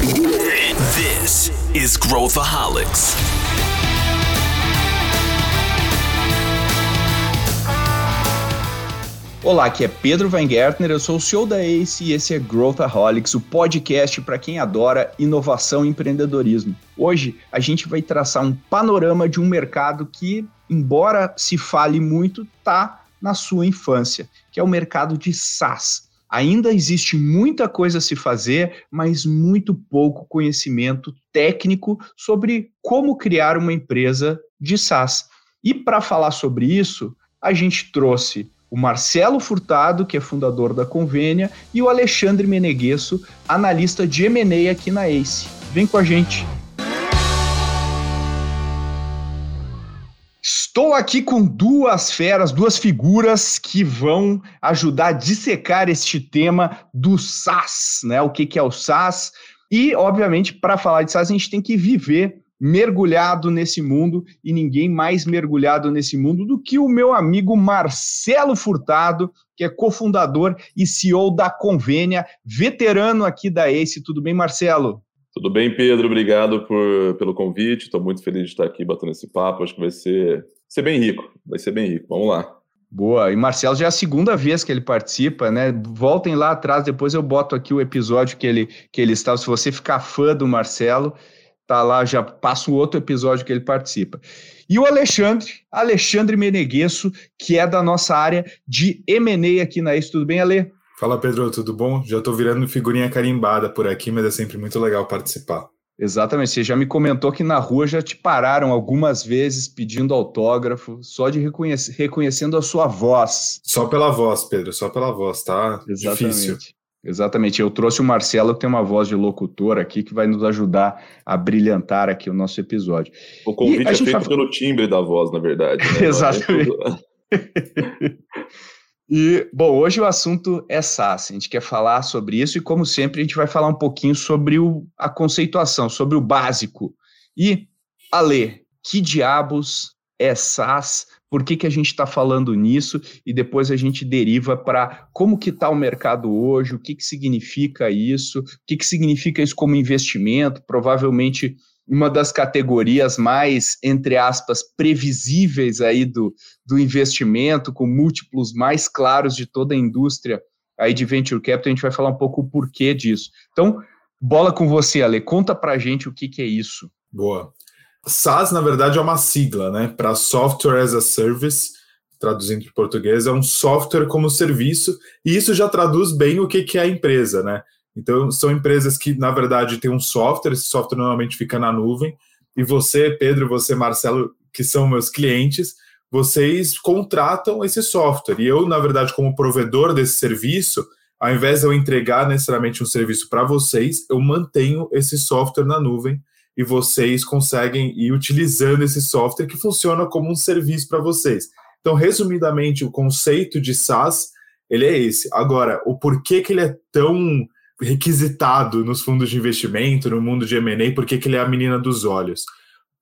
This is Growthaholics. Olá, aqui é Pedro Weingärtner, eu sou o CEO da ACE e esse é Growthaholics, o podcast para quem adora inovação e empreendedorismo. Hoje a gente vai traçar um panorama de um mercado que, embora se fale muito, está na sua infância, que é o mercado de SaaS. Ainda existe muita coisa a se fazer, mas muito pouco conhecimento técnico sobre como criar uma empresa de SaaS. E para falar sobre isso, a gente trouxe o Marcelo Furtado, que é fundador da Convênia, e o Alexandre Meneguesso, analista de M&A aqui na ACE. Vem com a gente! Estou aqui com duas feras, duas figuras que vão ajudar a dissecar este tema do SaaS, né? O que, que é o SaaS? E, obviamente, para falar de SaaS, a gente tem que viver mergulhado nesse mundo e ninguém mais mergulhado nesse mundo do que o meu amigo Marcelo Furtado, que é cofundador e CEO da Convênia, veterano aqui da ACE. Tudo bem, Marcelo? Tudo bem, Pedro? Obrigado por, pelo convite. Estou muito feliz de estar aqui batendo esse papo. Acho que vai ser, ser bem rico. Vai ser bem rico. Vamos lá. Boa. E Marcelo já é a segunda vez que ele participa, né? Voltem lá atrás, depois eu boto aqui o episódio que ele, que ele estava. Se você ficar fã do Marcelo, tá lá, já passa o outro episódio que ele participa. E o Alexandre, Alexandre Meneguesso, que é da nossa área de M&A aqui na Isso. Tudo bem, Ale? Fala, Pedro, tudo bom? Já estou virando figurinha carimbada por aqui, mas é sempre muito legal participar. Exatamente, você já me comentou que na rua já te pararam algumas vezes pedindo autógrafo, só de reconhecer, reconhecendo a sua voz. Só pela voz, Pedro, só pela voz, tá? Exatamente. Difícil. Exatamente. Eu trouxe o Marcelo, que tem uma voz de locutor aqui, que vai nos ajudar a brilhantar aqui o nosso episódio. O convite é feito pelo timbre da voz, na verdade. Né? Exatamente. e, bom, hoje o assunto é SaaS. A gente quer falar sobre isso e, como sempre, a gente vai falar um pouquinho sobre o, a conceituação, sobre o básico. E, Ale, que diabos é SaaS? por que, que a gente está falando nisso e depois a gente deriva para como que está o mercado hoje, o que, que significa isso, o que, que significa isso como investimento, provavelmente uma das categorias mais, entre aspas, previsíveis aí do, do investimento, com múltiplos mais claros de toda a indústria aí de Venture Capital, a gente vai falar um pouco o porquê disso. Então, bola com você, Ale, conta para a gente o que, que é isso. Boa. SaaS, na verdade, é uma sigla, né? Para Software as a Service, traduzindo para português, é um software como serviço, e isso já traduz bem o que, que é a empresa, né? Então, são empresas que, na verdade, têm um software, esse software normalmente fica na nuvem, e você, Pedro, você, Marcelo, que são meus clientes, vocês contratam esse software. E eu, na verdade, como provedor desse serviço, ao invés de eu entregar necessariamente um serviço para vocês, eu mantenho esse software na nuvem e vocês conseguem ir utilizando esse software que funciona como um serviço para vocês. Então, resumidamente, o conceito de SaaS ele é esse. Agora, o porquê que ele é tão requisitado nos fundos de investimento, no mundo de M&A, por que ele é a menina dos olhos?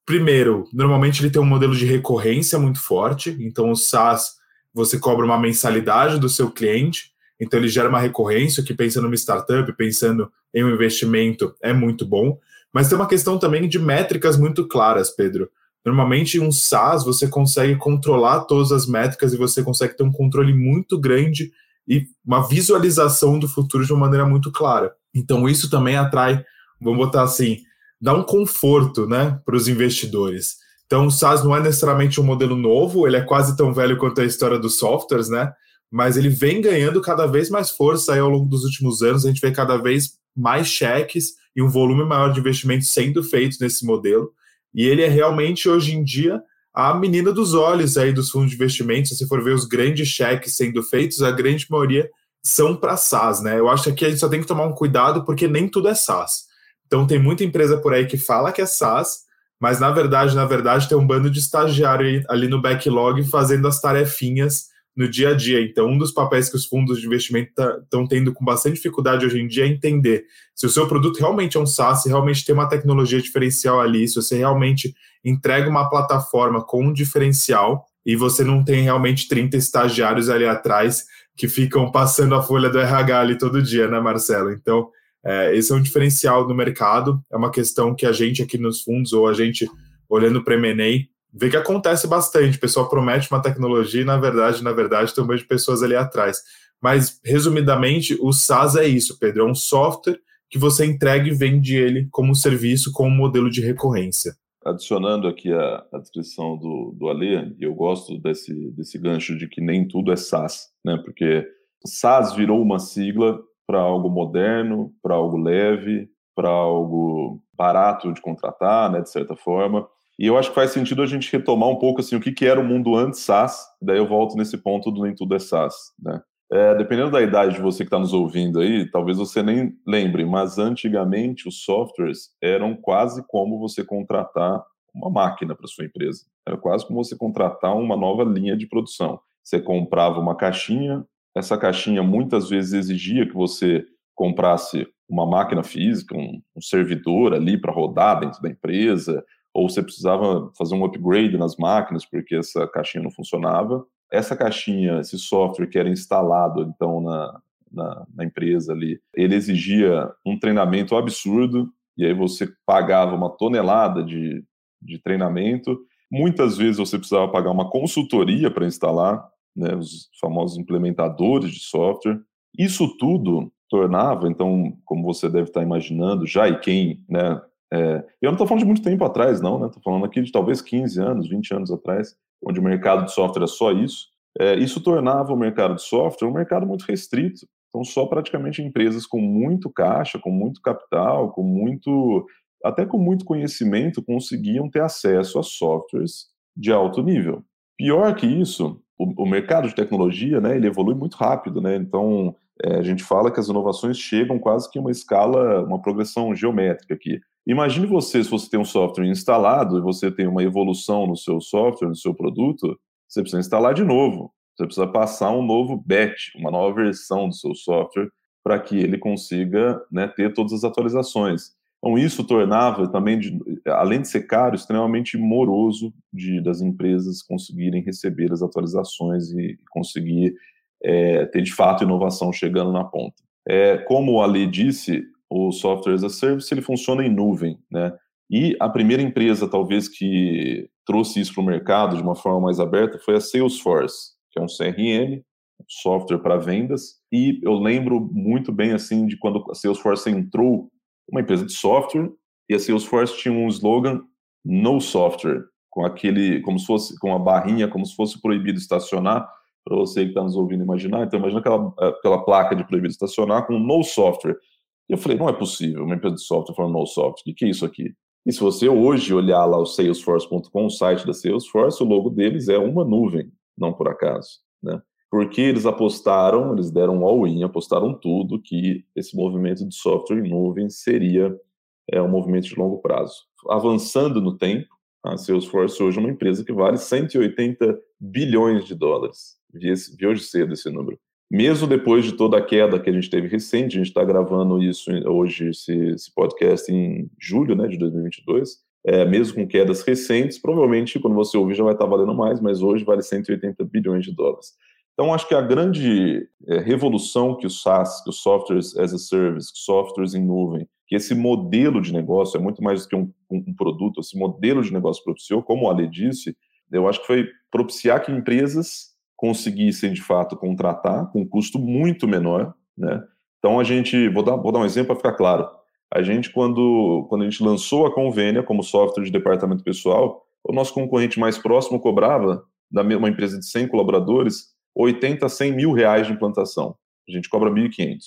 Primeiro, normalmente ele tem um modelo de recorrência muito forte, então o SaaS, você cobra uma mensalidade do seu cliente, então ele gera uma recorrência, que pensando numa startup, pensando em um investimento, é muito bom. Mas tem uma questão também de métricas muito claras, Pedro. Normalmente, um SaaS você consegue controlar todas as métricas e você consegue ter um controle muito grande e uma visualização do futuro de uma maneira muito clara. Então, isso também atrai, vamos botar assim, dá um conforto né, para os investidores. Então, o SaaS não é necessariamente um modelo novo, ele é quase tão velho quanto a história dos softwares, né? Mas ele vem ganhando cada vez mais força aí ao longo dos últimos anos. A gente vê cada vez mais cheques e um volume maior de investimentos sendo feitos nesse modelo. E ele é realmente, hoje em dia, a menina dos olhos aí dos fundos de investimentos. Se for ver os grandes cheques sendo feitos, a grande maioria são para SaaS, né? Eu acho que aqui a gente só tem que tomar um cuidado porque nem tudo é SaaS. Então tem muita empresa por aí que fala que é SaaS, mas na verdade, na verdade, tem um bando de estagiário ali no backlog fazendo as tarefinhas no dia a dia. Então, um dos papéis que os fundos de investimento estão tá, tendo com bastante dificuldade hoje em dia é entender se o seu produto realmente é um SaaS, se realmente tem uma tecnologia diferencial ali, se você realmente entrega uma plataforma com um diferencial e você não tem realmente 30 estagiários ali atrás que ficam passando a folha do RH ali todo dia, né, Marcelo? Então, É, esse é um diferencial no mercado, é uma questão que a gente aqui nos fundos, ou a gente olhando para M&A, vê que acontece bastante. O pessoal promete uma tecnologia e, na verdade, na verdade, tem um monte de pessoas ali atrás. Mas, resumidamente, o SaaS é isso, Pedro, é um software que você entrega e vende ele como serviço, como modelo de recorrência. Adicionando aqui a, a descrição do, do Alê, eu gosto desse, desse gancho de que nem tudo é SaaS, né? Porque SaaS virou uma sigla para algo moderno, para algo leve, para algo barato de contratar, né, de certa forma. E eu acho que faz sentido a gente retomar um pouco assim o que, que era o mundo antes SaaS, daí eu volto nesse ponto do nem tudo é SaaS, né? É, dependendo da idade de você que está nos ouvindo aí, talvez você nem lembre, mas antigamente os softwares eram quase como você contratar uma máquina para sua empresa. Era quase como você contratar uma nova linha de produção. Você comprava uma caixinha, essa caixinha muitas vezes exigia que você comprasse uma máquina física, um, um servidor ali para rodar dentro da empresa, ou você precisava fazer um upgrade nas máquinas porque essa caixinha não funcionava essa caixinha, esse software que era instalado então na, na, na, empresa ali, ele exigia um treinamento absurdo, e aí você pagava uma tonelada de, de treinamento. Muitas vezes você precisava pagar uma consultoria para instalar, né, os famosos implementadores de software. Isso tudo tornava, então, como você deve estar imaginando já, e quem, né, é, eu não estou falando de muito tempo atrás, não, né, estou falando aqui de talvez 15 anos, 20 anos atrás, onde o mercado de software é só isso, é, isso tornava o mercado de software um mercado muito restrito. Então, só praticamente empresas com muito caixa, com muito capital, com muito, até com muito conhecimento, conseguiam ter acesso a softwares de alto nível. Pior que isso, o, o mercado de tecnologia, né, ele evolui muito rápido, né? Então, é, a gente fala que as inovações chegam quase que uma escala, uma progressão geométrica aqui. Imagine você, se você tem um software instalado e você tem uma evolução no seu software, no seu produto, você precisa instalar de novo. Você precisa passar um novo batch, uma nova versão do seu software, para que ele consiga né, ter todas as atualizações. Então, isso tornava também, de, além de ser caro, extremamente moroso de, das empresas conseguirem receber as atualizações e conseguir é, ter, de fato, inovação chegando na ponta. É, como a lei disse, o software as a service ele funciona em nuvem, né? E a primeira empresa, talvez, que trouxe isso para o mercado de uma forma mais aberta foi a Salesforce, que é um CRM, um software para vendas. E eu lembro muito bem assim de quando a Salesforce entrou, uma empresa de software, e a Salesforce tinha um slogan no software, com aquele, como se fosse com a barrinha, como se fosse proibido estacionar, para você que está nos ouvindo imaginar. Então imagina aquela, aquela placa de proibido estacionar com no software. E eu falei, não é possível, uma empresa de software falando no software, o que, que é isso aqui? E se você hoje olhar lá o salesforce.com, o site da Salesforce, o logo deles é uma nuvem, não por acaso, né? Porque eles apostaram, eles deram all-in, apostaram tudo que esse movimento de software em nuvem seria é, um movimento de longo prazo. Avançando no tempo, a Salesforce hoje é uma empresa que vale 180 bilhões de dólares. Vi, esse, vi hoje cedo esse número mesmo depois de toda a queda que a gente teve recente, a gente está gravando isso hoje, esse, esse, podcast em julho né, de 2022, é, mesmo com quedas recentes, provavelmente quando você ouvir já vai estar tá valendo mais, mas hoje vale 180 bilhões de dólares. Então, acho que a grande é, revolução que o SaaS, que os Softwares as a Service, softwares em nuvem, que esse modelo de negócio é muito mais do que um, um produto, esse modelo de negócio propiciou, como o Ale disse, eu acho que foi propiciar que empresas conseguissem de fato contratar com um custo muito menor, né? Então a gente, vou dar, vou dar um exemplo para ficar claro. A gente quando quando a gente lançou a Convênia como software de departamento pessoal, o nosso concorrente mais próximo cobrava da uma empresa de 100 colaboradores 80 a 100 mil reais de implantação. A gente cobra 1.500.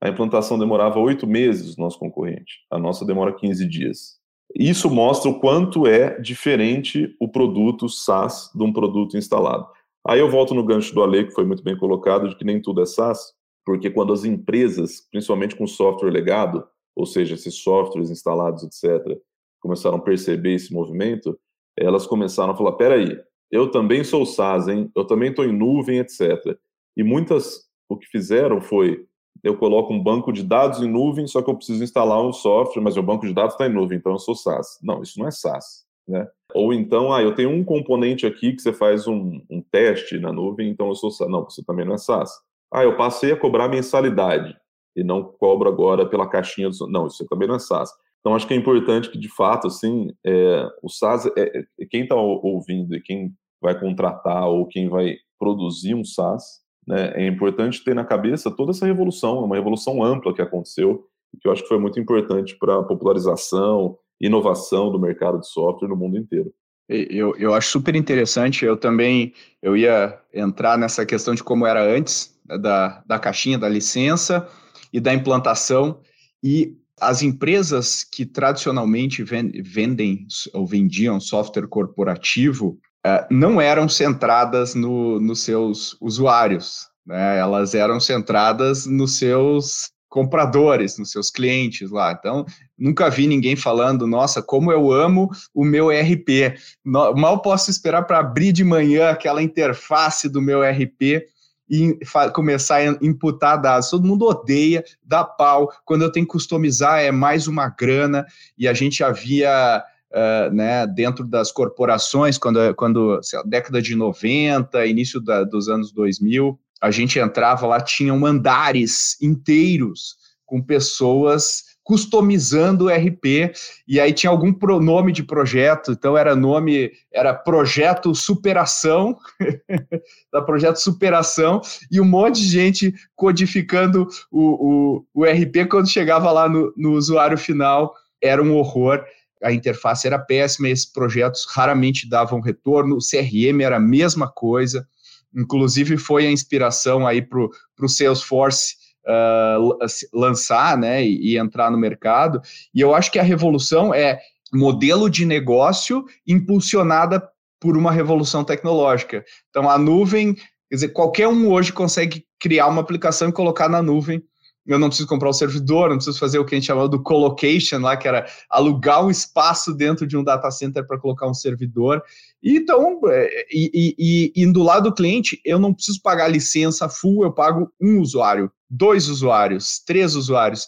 A implantação demorava oito meses, nosso concorrente. A nossa demora 15 dias. Isso mostra o quanto é diferente o produto SaaS de um produto instalado. Aí eu volto no gancho do Ale, que foi muito bem colocado, de que nem tudo é SaaS, porque quando as empresas, principalmente com software legado, ou seja, esses softwares instalados, etc., começaram a perceber esse movimento, elas começaram a falar: peraí, eu também sou SaaS, hein? eu também estou em nuvem, etc. E muitas, o que fizeram foi: eu coloco um banco de dados em nuvem, só que eu preciso instalar um software, mas o banco de dados está em nuvem, então eu sou SaaS. Não, isso não é SaaS. Né? Ou então, ah, eu tenho um componente aqui que você faz um, um teste na nuvem, então eu sou. Não, você também não é SaaS. Ah, eu passei a cobrar mensalidade. e não cobro agora pela caixinha do. Não, isso também não é SaaS. Então, acho que é importante que, de fato, assim, é, o SaaS, é, é quem está ouvindo e quem vai contratar ou quem vai produzir um SaaS, né, é importante ter na cabeça toda essa revolução, uma revolução ampla que aconteceu, que eu acho que foi muito importante para a popularização, inovação do mercado de software no mundo inteiro. Eu, eu acho super interessante. Eu também eu ia entrar nessa questão de como era antes né, da, da caixinha, da licença e da implantação. E as empresas que tradicionalmente vendem ou vendiam software corporativo uh, não eram centradas no, nos seus usuários, né? elas eram centradas nos seus compradores, nos seus clientes lá. Então, nunca vi ninguém falando, nossa, como eu amo o meu RP. Mal posso esperar para abrir de manhã aquela interface do meu RP e começar a imputar dados. Todo mundo odeia, dá pau. Quando eu tenho que customizar, é mais uma grana. E a gente havia. Uh, né, dentro das corporações, quando, quando lá, década de 90, início da, dos anos 2000, a gente entrava lá, tinham andares inteiros com pessoas customizando o RP, e aí tinha algum nome de projeto, então era nome, era Projeto Superação, da Projeto Superação, e um monte de gente codificando o, o, o RP, quando chegava lá no, no usuário final, era um horror, a interface era péssima, esses projetos raramente davam retorno, o CRM era a mesma coisa, inclusive foi a inspiração aí para o Salesforce uh, lançar né, e, e entrar no mercado. E eu acho que a revolução é modelo de negócio impulsionada por uma revolução tecnológica. Então, a nuvem, quer dizer, qualquer um hoje consegue criar uma aplicação e colocar na nuvem eu não preciso comprar o um servidor, não preciso fazer o que a gente chamava do colocation lá, que era alugar um espaço dentro de um data center para colocar um servidor. Então, é, e, e, e, do lado do cliente, eu não preciso pagar licença full, eu pago um usuário, dois usuários, três usuários,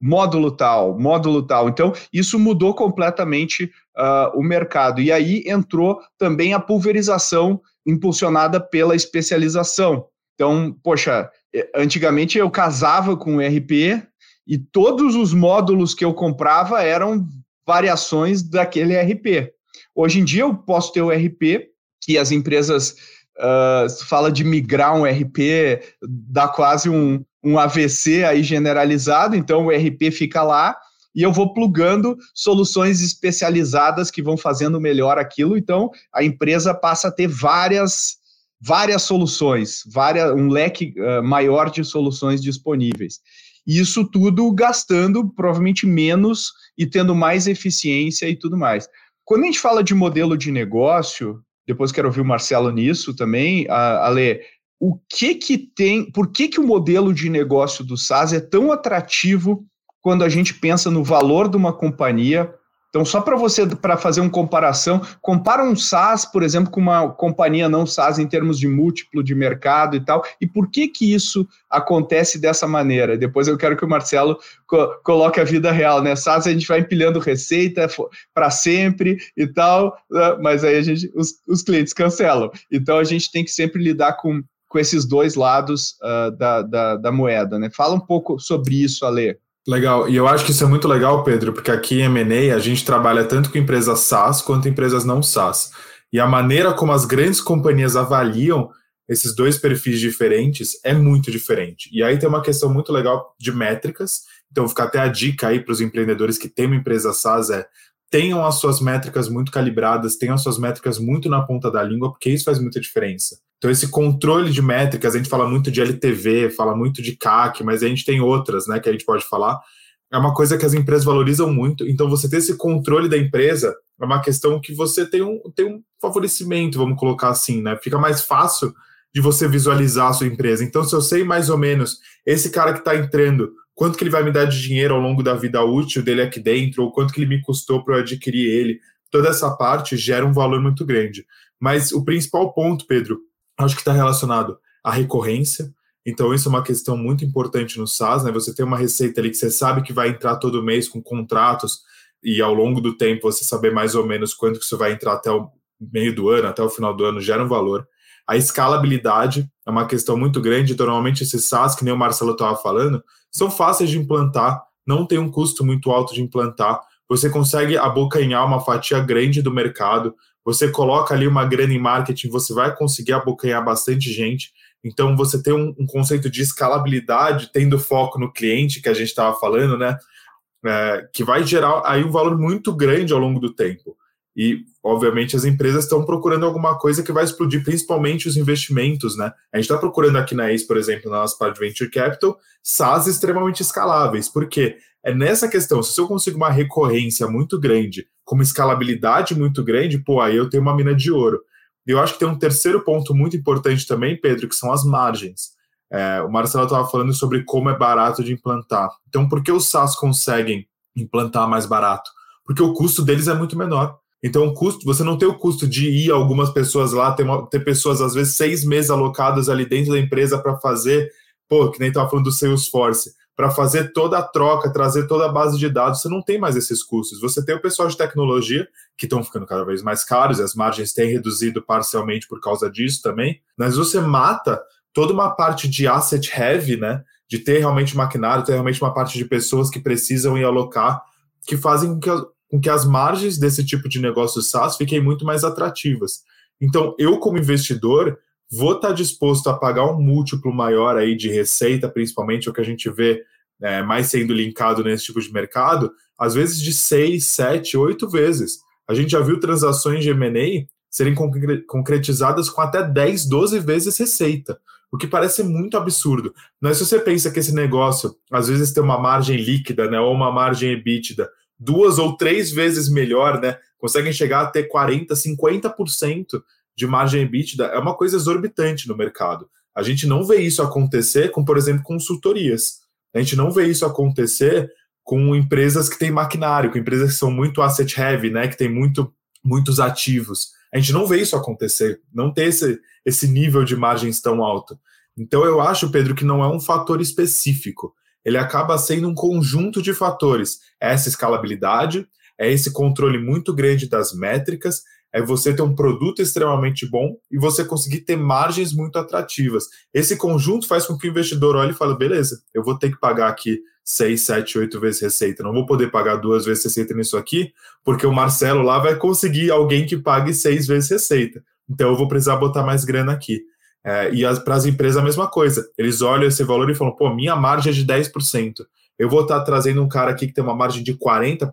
módulo tal, módulo tal. Então, isso mudou completamente uh, o mercado. E aí entrou também a pulverização impulsionada pela especialização. Então, poxa, é, antigamente eu casava com o RP e todos os módulos que eu comprava eram variações daquele RP. Hoje em dia eu posso ter o RP que as empresas uh, fala de migrar um RP, dá quase um, um AVC aí generalizado, então o RP fica lá e eu vou plugando soluções especializadas que vão fazendo melhor aquilo, então a empresa passa a ter várias várias soluções, várias, um leque uh, maior de soluções disponíveis. Isso tudo gastando provavelmente menos e tendo mais eficiência e tudo mais. Quando a gente fala de modelo de negócio, depois quero ouvir o Marcelo nisso também, Ale, o que que tem, por que que o modelo de negócio do SaaS é tão atrativo quando a gente pensa no valor de uma companhia então, só para você para fazer uma comparação, compara um SaaS, por exemplo, com uma companhia não SaaS em termos de múltiplo de mercado e tal. E por que que isso acontece dessa maneira? Depois eu quero que o Marcelo co coloque a vida real, né? SaaS a gente vai empilhando receita para sempre e tal, né? mas aí a gente os, os clientes cancelam. Então a gente tem que sempre lidar com com esses dois lados uh, da, da, da moeda, né? Fala um pouco sobre isso, Ale. Legal, e eu acho que isso é muito legal, Pedro, porque aqui em M&A a gente trabalha tanto com empresas SaaS quanto empresas não SaaS. E a maneira como as grandes companhias avaliam esses dois perfis diferentes é muito diferente. E aí tem uma questão muito legal de métricas. Então, fica até a dica aí para os empreendedores que têm uma empresa SaaS é tenham as suas métricas muito calibradas, tenham as suas métricas muito na ponta da língua, porque isso faz muita diferença. Então, esse controle de métricas, a gente fala muito de LTV, fala muito de CAC, mas a gente tem outras, né, que a gente pode falar. É uma coisa que as empresas valorizam muito. Então, você ter esse controle da empresa é uma questão que você tem um, tem um favorecimento, vamos colocar assim, né? Fica mais fácil de você visualizar a sua empresa. Então, se eu sei mais ou menos esse cara que está entrando, quanto que ele vai me dar de dinheiro ao longo da vida útil dele aqui dentro, ou quanto que ele me custou para eu adquirir ele, toda essa parte gera um valor muito grande. Mas o principal ponto, Pedro, acho que está relacionado à recorrência. Então, isso é uma questão muito importante no SaaS, né? Você tem uma receita ali que você sabe que vai entrar todo mês com contratos e ao longo do tempo você saber mais ou menos quanto que isso vai entrar até o meio do ano, até o final do ano, gera um valor. a escalabilidade é uma questão muito grande. Então, normalmente, esses SaaS, que nem o Marcelo estava falando, são fáceis de implantar, não tem um custo muito alto de implantar. Você consegue abocanhar uma fatia grande do mercado, você coloca ali uma grana em marketing, você vai conseguir abocanhar bastante gente. Então, você tem um, um conceito de escalabilidade, tendo foco no cliente, que a gente estava falando, né? É, que vai gerar aí um valor muito grande ao longo do tempo. E, obviamente, as empresas estão procurando alguma coisa que vai explodir, principalmente os investimentos, né? A gente está procurando aqui na ACE, por exemplo, na nossa parte de Venture Capital, SaaS extremamente escaláveis. Por quê? É nessa questão, se eu consigo uma recorrência muito grande, com uma escalabilidade muito grande, pô, aí eu tenho uma mina de ouro. E eu acho que tem um terceiro ponto muito importante também, Pedro, que são as margens. É, o Marcelo estava falando sobre como é barato de implantar. Então, por que os SaaS conseguem implantar mais barato? Porque o custo deles é muito menor. Então, o custo, você não tem o custo de ir algumas pessoas lá, ter, uma, ter pessoas, às vezes, seis meses alocadas ali dentro da empresa para fazer, pô, que nem estava falando do Salesforce, para fazer toda a troca, trazer toda a base de dados, você não tem mais esses custos. Você tem o pessoal de tecnologia, que estão ficando cada vez mais caros, e as margens têm reduzido parcialmente por causa disso também, mas você mata toda uma parte de asset heavy, né? De ter realmente maquinário, ter realmente uma parte de pessoas que precisam ir alocar, que fazem com que com que as margens desse tipo de negócio SaaS fiquem muito mais atrativas. Então, eu, como investidor, vou estar disposto a pagar um múltiplo maior aí de receita, principalmente o que a gente vê é, mais sendo linkado nesse tipo de mercado, às vezes de 6, 7, 8 vezes. A gente já viu transações de M&A serem concretizadas com até 10, 12 vezes receita, o que parece muito absurdo. Mas se você pensa que esse negócio, às vezes, tem uma margem líquida, né, ou uma margem EBITDA duas ou três vezes melhor, né? Conseguem chegar a ter 40, 50% de margem EBITDA. É uma coisa exorbitante no mercado. A gente não vê isso acontecer com, por exemplo, consultorias. A gente não vê isso acontecer com empresas que têm maquinário, com empresas que são muito asset heavy, né? Que tem muito, muitos ativos. A gente não vê isso acontecer, não ter esse, esse nível de margens tão alto. Então eu acho, Pedro, que não é um fator específico ele acaba sendo um conjunto de fatores. É essa escalabilidade, é esse controle muito grande das métricas, é você ter um produto extremamente bom e você conseguir ter margens muito atrativas. Esse conjunto faz com que o investidor olhe e fale: beleza, eu vou ter que pagar aqui 6, 7, 8 vezes receita. Não vou poder pagar duas vezes receita nisso aqui, porque o Marcelo lá vai conseguir alguém que pague seis vezes receita. Então eu vou precisar botar mais grana aqui. É, e para as empresas a mesma coisa. Eles olham esse valor e falam, pô, minha margem é de 10%. Eu vou estar tá trazendo um cara aqui que tem uma margem de 40%,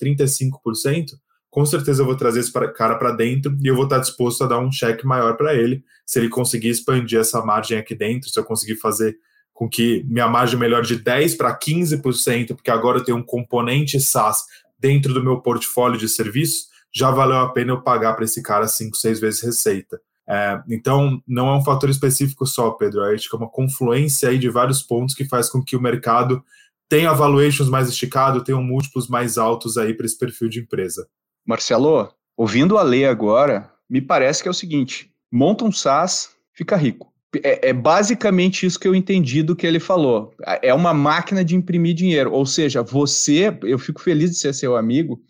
35%, com certeza eu vou trazer esse cara para dentro e eu vou estar disposto a dar um cheque maior para ele, se ele conseguir expandir essa margem aqui dentro, se eu conseguir fazer com que minha margem melhore de 10% para 15%, porque agora eu tenho um componente SaaS dentro do meu portfólio de serviços, já valeu a pena eu pagar para esse cara 5, 6 vezes receita. É, então, não é um fator específico só, Pedro. Acho que é uma confluência aí de vários pontos que faz com que o mercado tenha valuations mais esticado, tenha múltiplos mais altos aí para esse perfil de empresa. Marcelo, ouvindo a lei agora, me parece que é o seguinte: monta um SaaS, fica rico. É, é, basicamente isso que eu entendi do que ele falou. É uma máquina de imprimir dinheiro. Ou seja, você, eu fico feliz de ser seu amigo,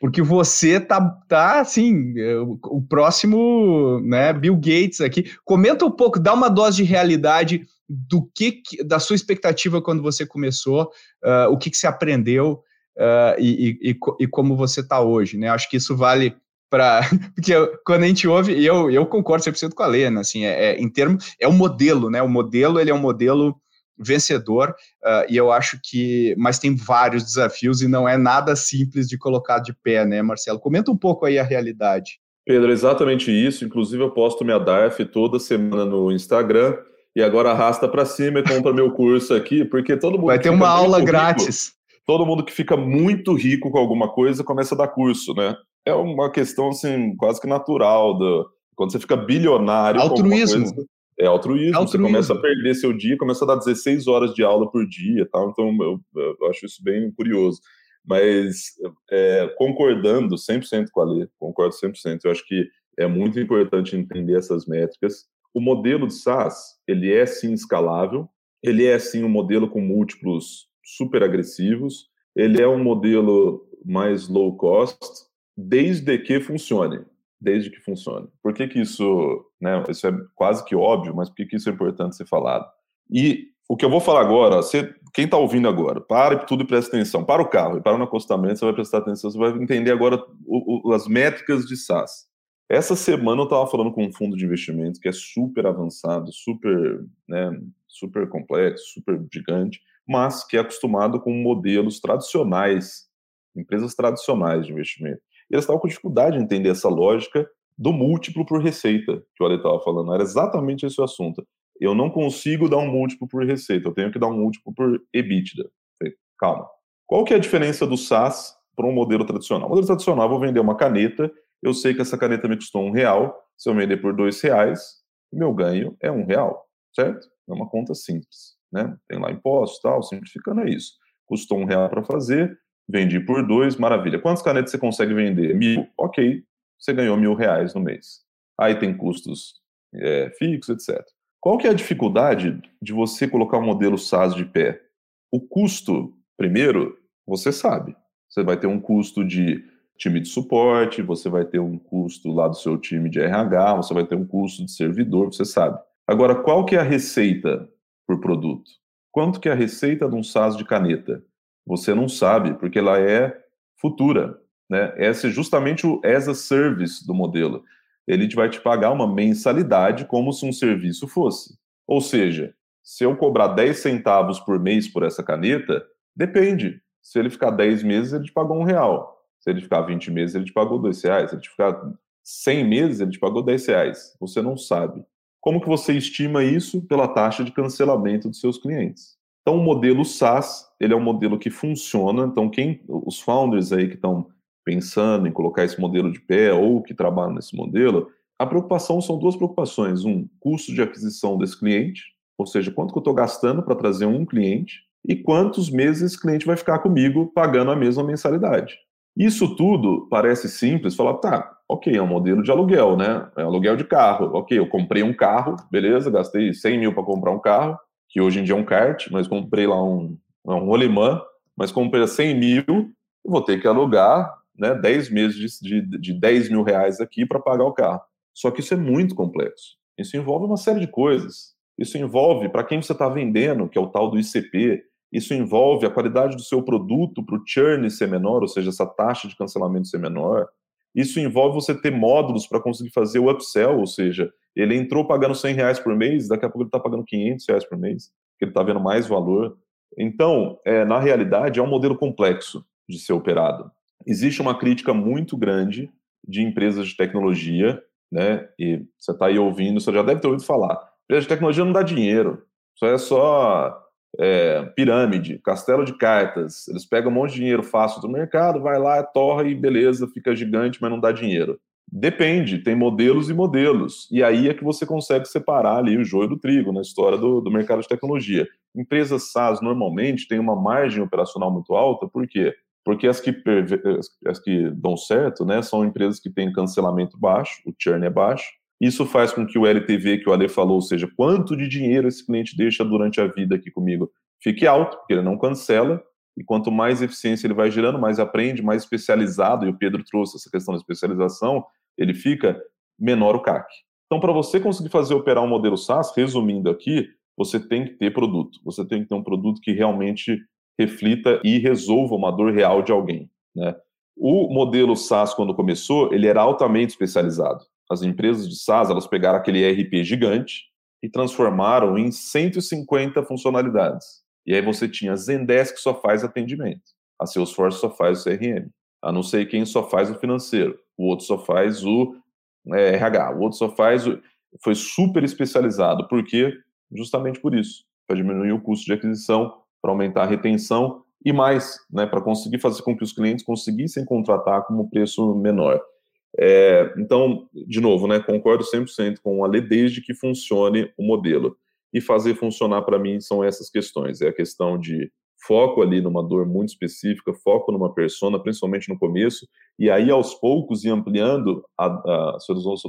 porque você tá, tá assim, o próximo, né, Bill Gates aqui. Comenta um pouco, dá uma dose de realidade do que, da sua expectativa quando você começou, uh, o que, que você aprendeu uh, e, e, e, como você está hoje, né? Acho que isso vale para porque quando a gente ouve, eu, eu concordo 100% com a Lena, assim, é, é, em termos, é um modelo, né? O modelo, ele é um modelo vencedor, uh, e eu acho que, mas tem vários desafios e não é nada simples de colocar de pé, né, Marcelo? Comenta um pouco aí a realidade. Pedro, exatamente isso. Inclusive, eu posto minha DARF toda semana no Instagram e agora arrasta para cima e compra meu curso aqui, porque todo mundo. Vai ter uma aula grátis. Todo mundo que fica muito rico com alguma coisa começa a dar curso, né? É uma questão assim, quase que natural. Do, quando você fica bilionário. Altruísmo. Coisa, é altruísmo. altruísmo. Você começa a perder seu dia, começa a dar 16 horas de aula por dia, tal. Então eu, eu acho isso bem curioso. Mas é, concordando 100% com a Lê, concordo 100%. Eu acho que é muito importante entender essas métricas. O modelo de SaaS, ele é sim escalável, ele é sim um modelo com múltiplos super agressivos, ele é um modelo mais low cost, desde que funcione. desde que funcione. Por que, que isso, né, isso é quase que óbvio, mas por que, que isso é importante ser falado? E o que eu vou falar agora, você, quem está ouvindo agora, para tudo e presta atenção. Para o carro e para no acostamento, você vai prestar atenção, você vai entender agora o, o, as métricas de SaaS. Essa semana eu estava falando com um fundo de investimento que é super avançado, super, né, super complexo, super gigante, mas que é acostumado com modelos tradicionais, empresas tradicionais de investimento. E eles estavam com dificuldade de entender essa lógica do múltiplo por receita, que o Ale estava falando. Era exatamente esse o assunto. Eu não consigo dar um múltiplo por receita, eu tenho que dar um múltiplo por EBITDA. Calma. Qual que é a diferença do SaaS para um modelo tradicional? O modelo tradicional, eu vou vender uma caneta, eu sei que essa caneta me custou um real, se eu vender por dois reais, meu ganho é um real, certo? É uma conta simples, né? Tem lá impostos tal, simplificando é isso. Custou um real para fazer, vendi por dois, maravilha. Quantas canetas você consegue vender? Mil, ok, você ganhou mil reais no mês. Aí tem custos é, fixos, etc. Qual que é a dificuldade de você colocar um modelo SaaS de pé? O custo, primeiro, você sabe. Você vai ter um custo de time de suporte, você vai ter um custo lá do seu time de RH, você vai ter um custo de servidor, você sabe. Agora, qual que é a receita por produto? Quanto que é a receita de um SaaS de caneta? Você não sabe, porque ela é futura. Né? Esse é justamente o as a service do modelo ele vai te pagar uma mensalidade como se um serviço fosse. Ou seja, se eu cobrar 10 centavos por mês por essa caneta, depende. Se ele ficar 10 meses, ele te pagou um real. Se ele ficar 20 meses, ele te pagou dois reais. Se ele ficar 100 meses, ele te pagou 10 reais. Você não sabe. Como que você estima isso? Pela taxa de cancelamento dos seus clientes. Então, o modelo SaaS, ele é um modelo que funciona. Então, quem os founders aí que estão pensando em colocar esse modelo de pé ou que trabalham nesse modelo, a preocupação são duas preocupações. Um, custo de aquisição desse cliente, ou seja, quanto que eu estou gastando para trazer um cliente e quantos meses esse cliente vai ficar comigo pagando a mesma mensalidade. Isso tudo parece simples, falar, tá, ok, é um modelo de aluguel, né? É aluguel de carro. Ok, eu comprei um carro, beleza, gastei 100 mil para comprar um carro, que hoje em dia é um kart, mas comprei lá um, um rolimã, mas comprei 100 mil, vou ter que alugar né, 10 meses de, de, de 10 mil reais aqui para pagar o carro. Só que isso é muito complexo. Isso envolve uma série de coisas. Isso envolve, para quem você está vendendo, que é o tal do ICP, isso envolve a qualidade do seu produto para o churn ser menor, ou seja, essa taxa de cancelamento ser menor. Isso envolve você ter módulos para conseguir fazer o upsell, ou seja, ele entrou pagando 100 reais por mês, daqui a pouco ele está pagando 500 reais por mês, porque ele está vendo mais valor. Então, é, na realidade, é um modelo complexo de ser operado existe uma crítica muito grande de empresas de tecnologia, né? E você está aí ouvindo, você já deve ter ouvido falar. Empresa de tecnologia não dá dinheiro, isso é só é, pirâmide, castelo de cartas. Eles pegam um monte de dinheiro fácil do mercado, vai lá, torra e beleza, fica gigante, mas não dá dinheiro. Depende, tem modelos e modelos. E aí é que você consegue separar ali o joio do trigo na história do, do mercado de tecnologia. Empresas SaaS normalmente têm uma margem operacional muito alta, por quê? porque as que, as que dão certo né, são empresas que têm cancelamento baixo, o churn é baixo. Isso faz com que o LTV que o Ale falou, ou seja, quanto de dinheiro esse cliente deixa durante a vida aqui comigo, fique alto, porque ele não cancela, e quanto mais eficiência ele vai gerando, mais aprende, mais especializado, e o Pedro trouxe essa questão da especialização, ele fica menor o CAC. Então, para você conseguir fazer operar um modelo SaaS, resumindo aqui, você tem que ter produto. Você tem que ter um produto que realmente reflita e resolva uma dor real de alguém. Né? O modelo SaaS, quando começou, ele era altamente especializado. As empresas de SaaS, elas pegaram aquele ERP gigante e transformaram em 150 funcionalidades. E aí você tinha a Zendesk que só faz atendimento, a Salesforce só faz o CRM, a não sei quem só faz o financeiro, o outro só faz o é, RH, o outro só faz o... Foi super especializado, por quê? Justamente por isso, para diminuir o custo de aquisição, para aumentar a retenção e mais, né, para conseguir fazer com que os clientes conseguissem contratar com um preço menor. É, então, de novo, né, concordo 100% com a lei desde que funcione o modelo. E fazer funcionar para mim são essas questões. É a questão de foco ali numa dor muito específica, foco numa persona, principalmente no começo, e aí aos poucos ir ampliando a, a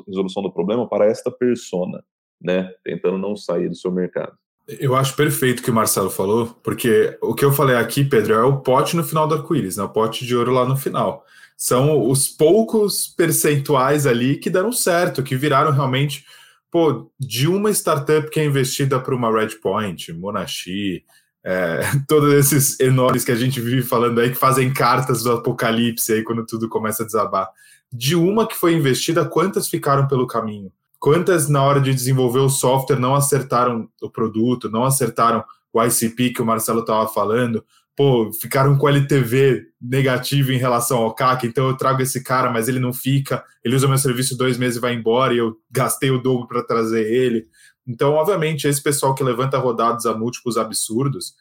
resolução do problema para esta persona, né, tentando não sair do seu mercado. Eu acho perfeito o que o Marcelo falou, porque o que eu falei aqui, Pedro, é o pote no final do arco-íris, né? o pote de ouro lá no final. São os poucos percentuais ali que deram certo, que viraram realmente, pô, de uma startup que é investida para uma Redpoint, Monashi, é, todos esses enormes que a gente vive falando aí, que fazem cartas do apocalipse aí quando tudo começa a desabar. De uma que foi investida, quantas ficaram pelo caminho? Quantas, na hora de desenvolver o software, não acertaram o produto, não acertaram o ICP que o Marcelo estava falando? Pô, ficaram com LTV negativo em relação ao CAC, então eu trago esse cara, mas ele não fica, ele usa meu serviço dois meses e vai embora, e eu gastei o dobro para trazer ele. Então, obviamente, esse pessoal que levanta rodadas a múltiplos absurdos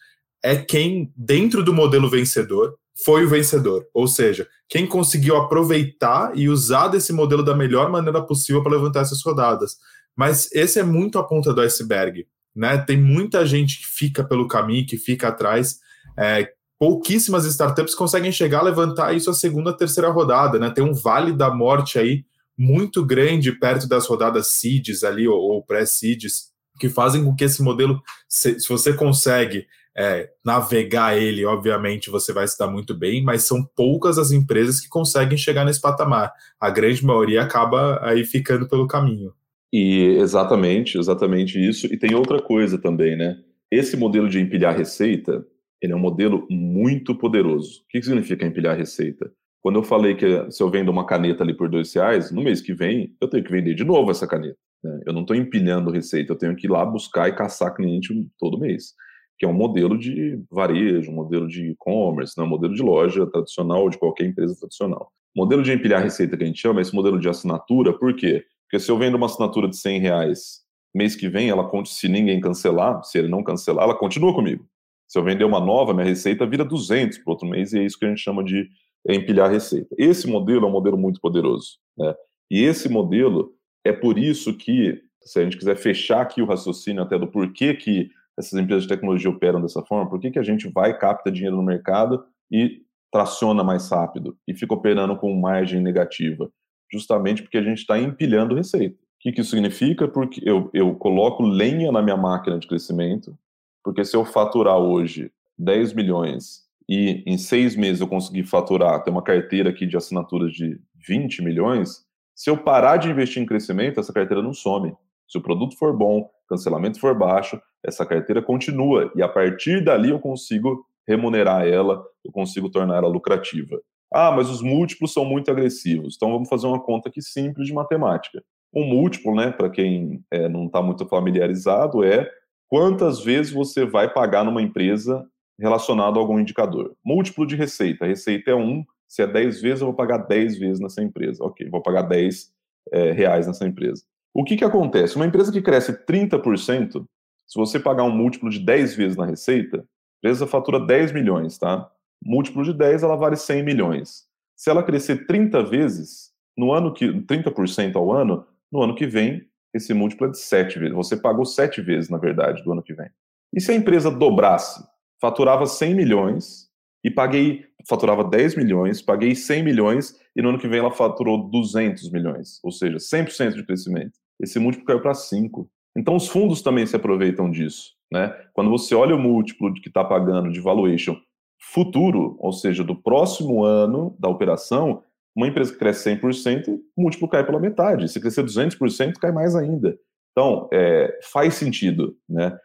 é quem, dentro do modelo vencedor, foi o vencedor. Ou seja, quem conseguiu aproveitar e usar desse modelo da melhor maneira possível para levantar essas rodadas. Mas esse é muito a ponta do iceberg. Né? Tem muita gente que fica pelo caminho, que fica atrás. É, pouquíssimas startups conseguem chegar a levantar isso a segunda, terceira rodada. Né? Tem um vale da morte aí muito grande perto das rodadas seeds ali, ou, ou pré-seeds, que fazem com que esse modelo, se, se você consegue é, navegar ele, obviamente você vai se dar muito bem, mas são poucas as empresas que conseguem chegar nesse patamar. A grande maioria acaba aí ficando pelo caminho. E exatamente, exatamente isso. E tem outra coisa também, né? Esse modelo de empilhar receita, ele é um modelo muito poderoso. O que significa empilhar receita? Quando eu falei que se eu vendo uma caneta ali por dois reais, no mês que vem eu tenho que vender de novo essa caneta. Né? Eu não estou empilhando receita, eu tenho que ir lá buscar e caçar cliente todo mês que é um modelo de varejo, um modelo de e-commerce, né, um modelo de loja tradicional, de qualquer empresa tradicional. O modelo de empilhar receita que a gente chama é esse modelo de assinatura, por quê? Porque se eu vendo uma assinatura de 100 reais, mês que vem, ela se ninguém cancelar, se ele não cancelar, ela continua comigo. Se eu vender uma nova, minha receita vira 200 para outro mês, e é isso que a gente chama de empilhar receita. Esse modelo é um modelo muito poderoso. Né? E esse modelo, é por isso que, se a gente quiser fechar aqui o raciocínio até do porquê que essas empresas de tecnologia operam dessa forma? Por que, que a gente vai, capta dinheiro no mercado e traciona mais rápido e fica operando com margem negativa? Justamente porque a gente está empilhando receita. O que, que isso significa? Porque eu, eu coloco lenha na minha máquina de crescimento, porque se eu faturar hoje 10 milhões e em seis meses eu conseguir faturar, ter uma carteira aqui de assinaturas de 20 milhões, se eu parar de investir em crescimento, essa carteira não some. Se o produto for bom, cancelamento for baixo, essa carteira continua e a partir dali eu consigo remunerar ela, eu consigo tornar ela lucrativa. Ah, mas os múltiplos são muito agressivos. Então vamos fazer uma conta aqui simples de matemática. Um múltiplo, né, para quem é, não está muito familiarizado, é quantas vezes você vai pagar numa empresa relacionado a algum indicador. Múltiplo de receita. Receita é 1, um, se é 10 vezes, eu vou pagar 10 vezes nessa empresa. Ok, vou pagar 10 é, reais nessa empresa. O que, que acontece? Uma empresa que cresce 30%, se você pagar um múltiplo de 10 vezes na receita, a empresa fatura 10 milhões, tá? Múltiplo de 10, ela vale 100 milhões. Se ela crescer 30 vezes, no ano que 30% ao ano, no ano que vem, esse múltiplo é de 7 vezes. Você pagou 7 vezes, na verdade, do ano que vem. E se a empresa dobrasse, faturava 100 milhões e paguei, faturava 10 milhões, paguei 100 milhões e no ano que vem ela faturou 200 milhões, ou seja, 100% de crescimento esse múltiplo caiu para 5. Então, os fundos também se aproveitam disso. Né? Quando você olha o múltiplo que está pagando de valuation futuro, ou seja, do próximo ano da operação, uma empresa que cresce 100%, o múltiplo cai pela metade. Se crescer 200%, cai mais ainda. Então, é, faz sentido. Né?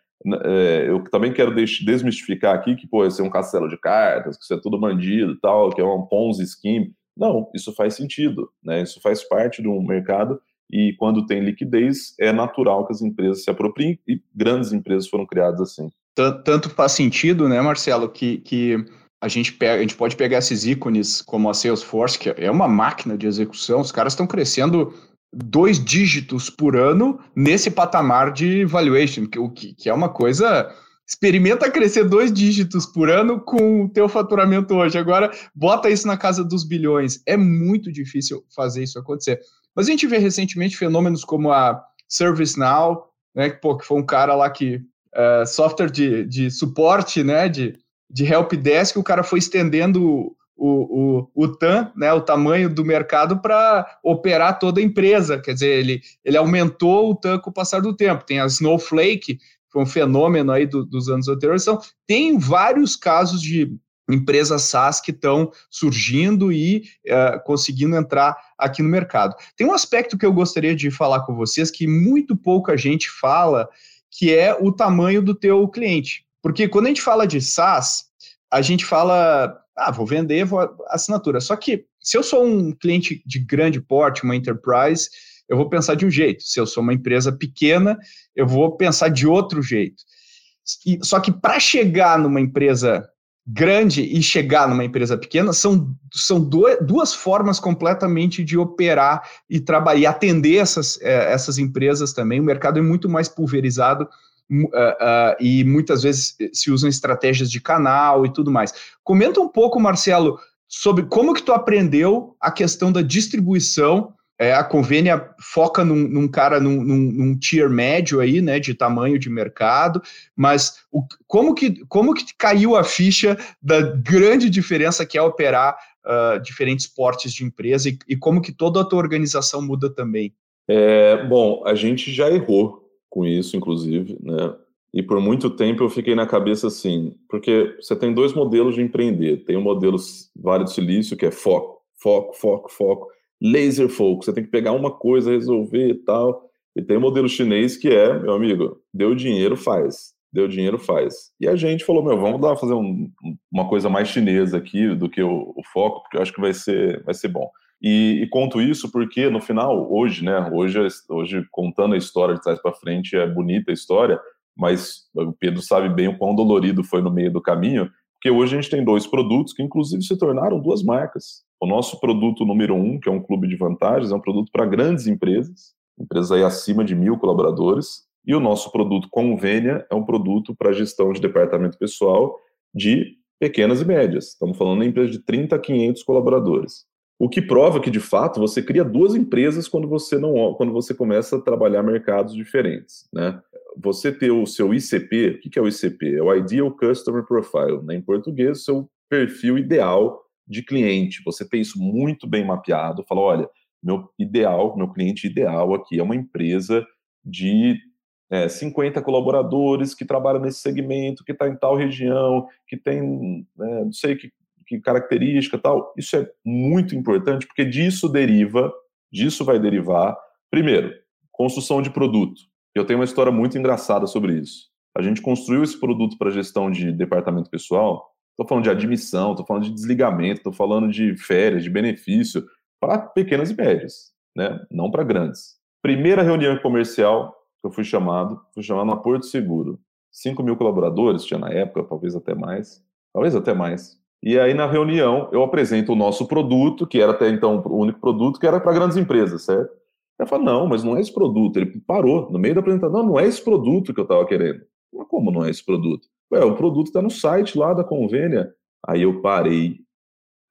É, eu também quero desmistificar aqui que, pô, isso é um castelo de cartas, que isso é tudo bandido tal, que é um Ponzi scheme. Não, isso faz sentido. Né? Isso faz parte do mercado e quando tem liquidez, é natural que as empresas se apropriem, e grandes empresas foram criadas assim. Tanto faz sentido, né, Marcelo, que, que a gente, pega, a gente pode pegar esses ícones como a Salesforce, que é uma máquina de execução, os caras estão crescendo dois dígitos por ano nesse patamar de valuation, que, que é uma coisa experimenta crescer dois dígitos por ano com o teu faturamento hoje. Agora, bota isso na casa dos bilhões. É muito difícil fazer isso acontecer. Mas a gente vê recentemente fenômenos como a ServiceNow, né, que, pô, que foi um cara lá que uh, software de, de suporte, né, de, de help desk, o cara foi estendendo o, o, o TAM, né, o tamanho do mercado para operar toda a empresa. Quer dizer, ele, ele aumentou o TAM com o passar do tempo. Tem a Snowflake, foi um fenômeno aí do, dos anos anteriores. Então, tem vários casos de empresas SaaS que estão surgindo e uh, conseguindo entrar aqui no mercado. Tem um aspecto que eu gostaria de falar com vocês que muito pouca gente fala, que é o tamanho do teu cliente. Porque quando a gente fala de SaaS, a gente fala, ah, vou vender, vou assinatura. Só que se eu sou um cliente de grande porte, uma enterprise, eu vou pensar de um jeito. Se eu sou uma empresa pequena, eu vou pensar de outro jeito. E, só que para chegar numa empresa grande e chegar numa empresa pequena são, são duas, duas formas completamente de operar e trabalhar e atender essas, é, essas empresas também. O mercado é muito mais pulverizado uh, uh, e muitas vezes se usam estratégias de canal e tudo mais. Comenta um pouco, Marcelo, sobre como que tu aprendeu a questão da distribuição é, a Convênia foca num, num cara num, num, num, tier médio aí, né, de tamanho de mercado, mas o, como, que, como que caiu a ficha da grande diferença que é operar uh, diferentes portes de empresa e, e, como que toda a tua organização muda também? É, bom, a gente já errou com isso, inclusive, né? E por muito tempo eu fiquei na cabeça assim, porque você tem dois modelos de empreender. Tem o modelo Vale do Silício, que é foco, foco, foco, foco laser focus, você tem que pegar uma coisa, resolver e tal. E tem o modelo chinês que é, meu amigo, deu dinheiro, faz. Deu dinheiro, faz. E a gente falou, meu, vamos dar, fazer um, uma coisa mais chinesa aqui do que o, o, foco, porque eu acho que vai ser, vai ser bom. E, e, conto isso porque, no final, hoje, né, hoje, hoje contando a história de trás para frente, é bonita a história, mas o Pedro sabe bem o quão dolorido foi no meio do caminho, porque hoje a gente tem dois produtos que, inclusive, se tornaram duas marcas. O nosso produto número um, que é um clube de vantagens, é um produto para grandes empresas, empresas aí acima de mil colaboradores, e o nosso produto Convênia é um produto para gestão de departamento pessoal de pequenas e médias. Estamos falando de empresas de 30 a 500 colaboradores. O que prova que, de fato, você cria duas empresas quando você não quando você começa a trabalhar mercados diferentes. Né? Você ter o seu ICP, o que é o ICP? É o Ideal Customer Profile. Né? Em português, seu perfil ideal de cliente, você tem isso muito bem mapeado, fala, olha, meu ideal, meu cliente ideal aqui é uma empresa de é, 50 colaboradores que trabalha nesse segmento, que está em tal região, que tem, é, não sei que, que característica tal. Isso é muito importante, porque disso deriva, disso vai derivar, primeiro, construção de produto. Eu tenho uma história muito engraçada sobre isso. A gente construiu esse produto para gestão de departamento pessoal Estou falando de admissão, estou falando de desligamento, estou falando de férias, de benefício, para pequenas e médias, né? não para grandes. Primeira reunião comercial que eu fui chamado, fui chamado na Porto Seguro. 5 mil colaboradores, tinha na época, talvez até mais, talvez até mais. E aí, na reunião, eu apresento o nosso produto, que era até então o único produto, que era para grandes empresas, certo? Ele falou, não, mas não é esse produto. Ele parou no meio da apresentação, não, não é esse produto que eu estava querendo. Mas como não é esse produto? Ué, o produto está no site lá da Convênia. Aí eu parei,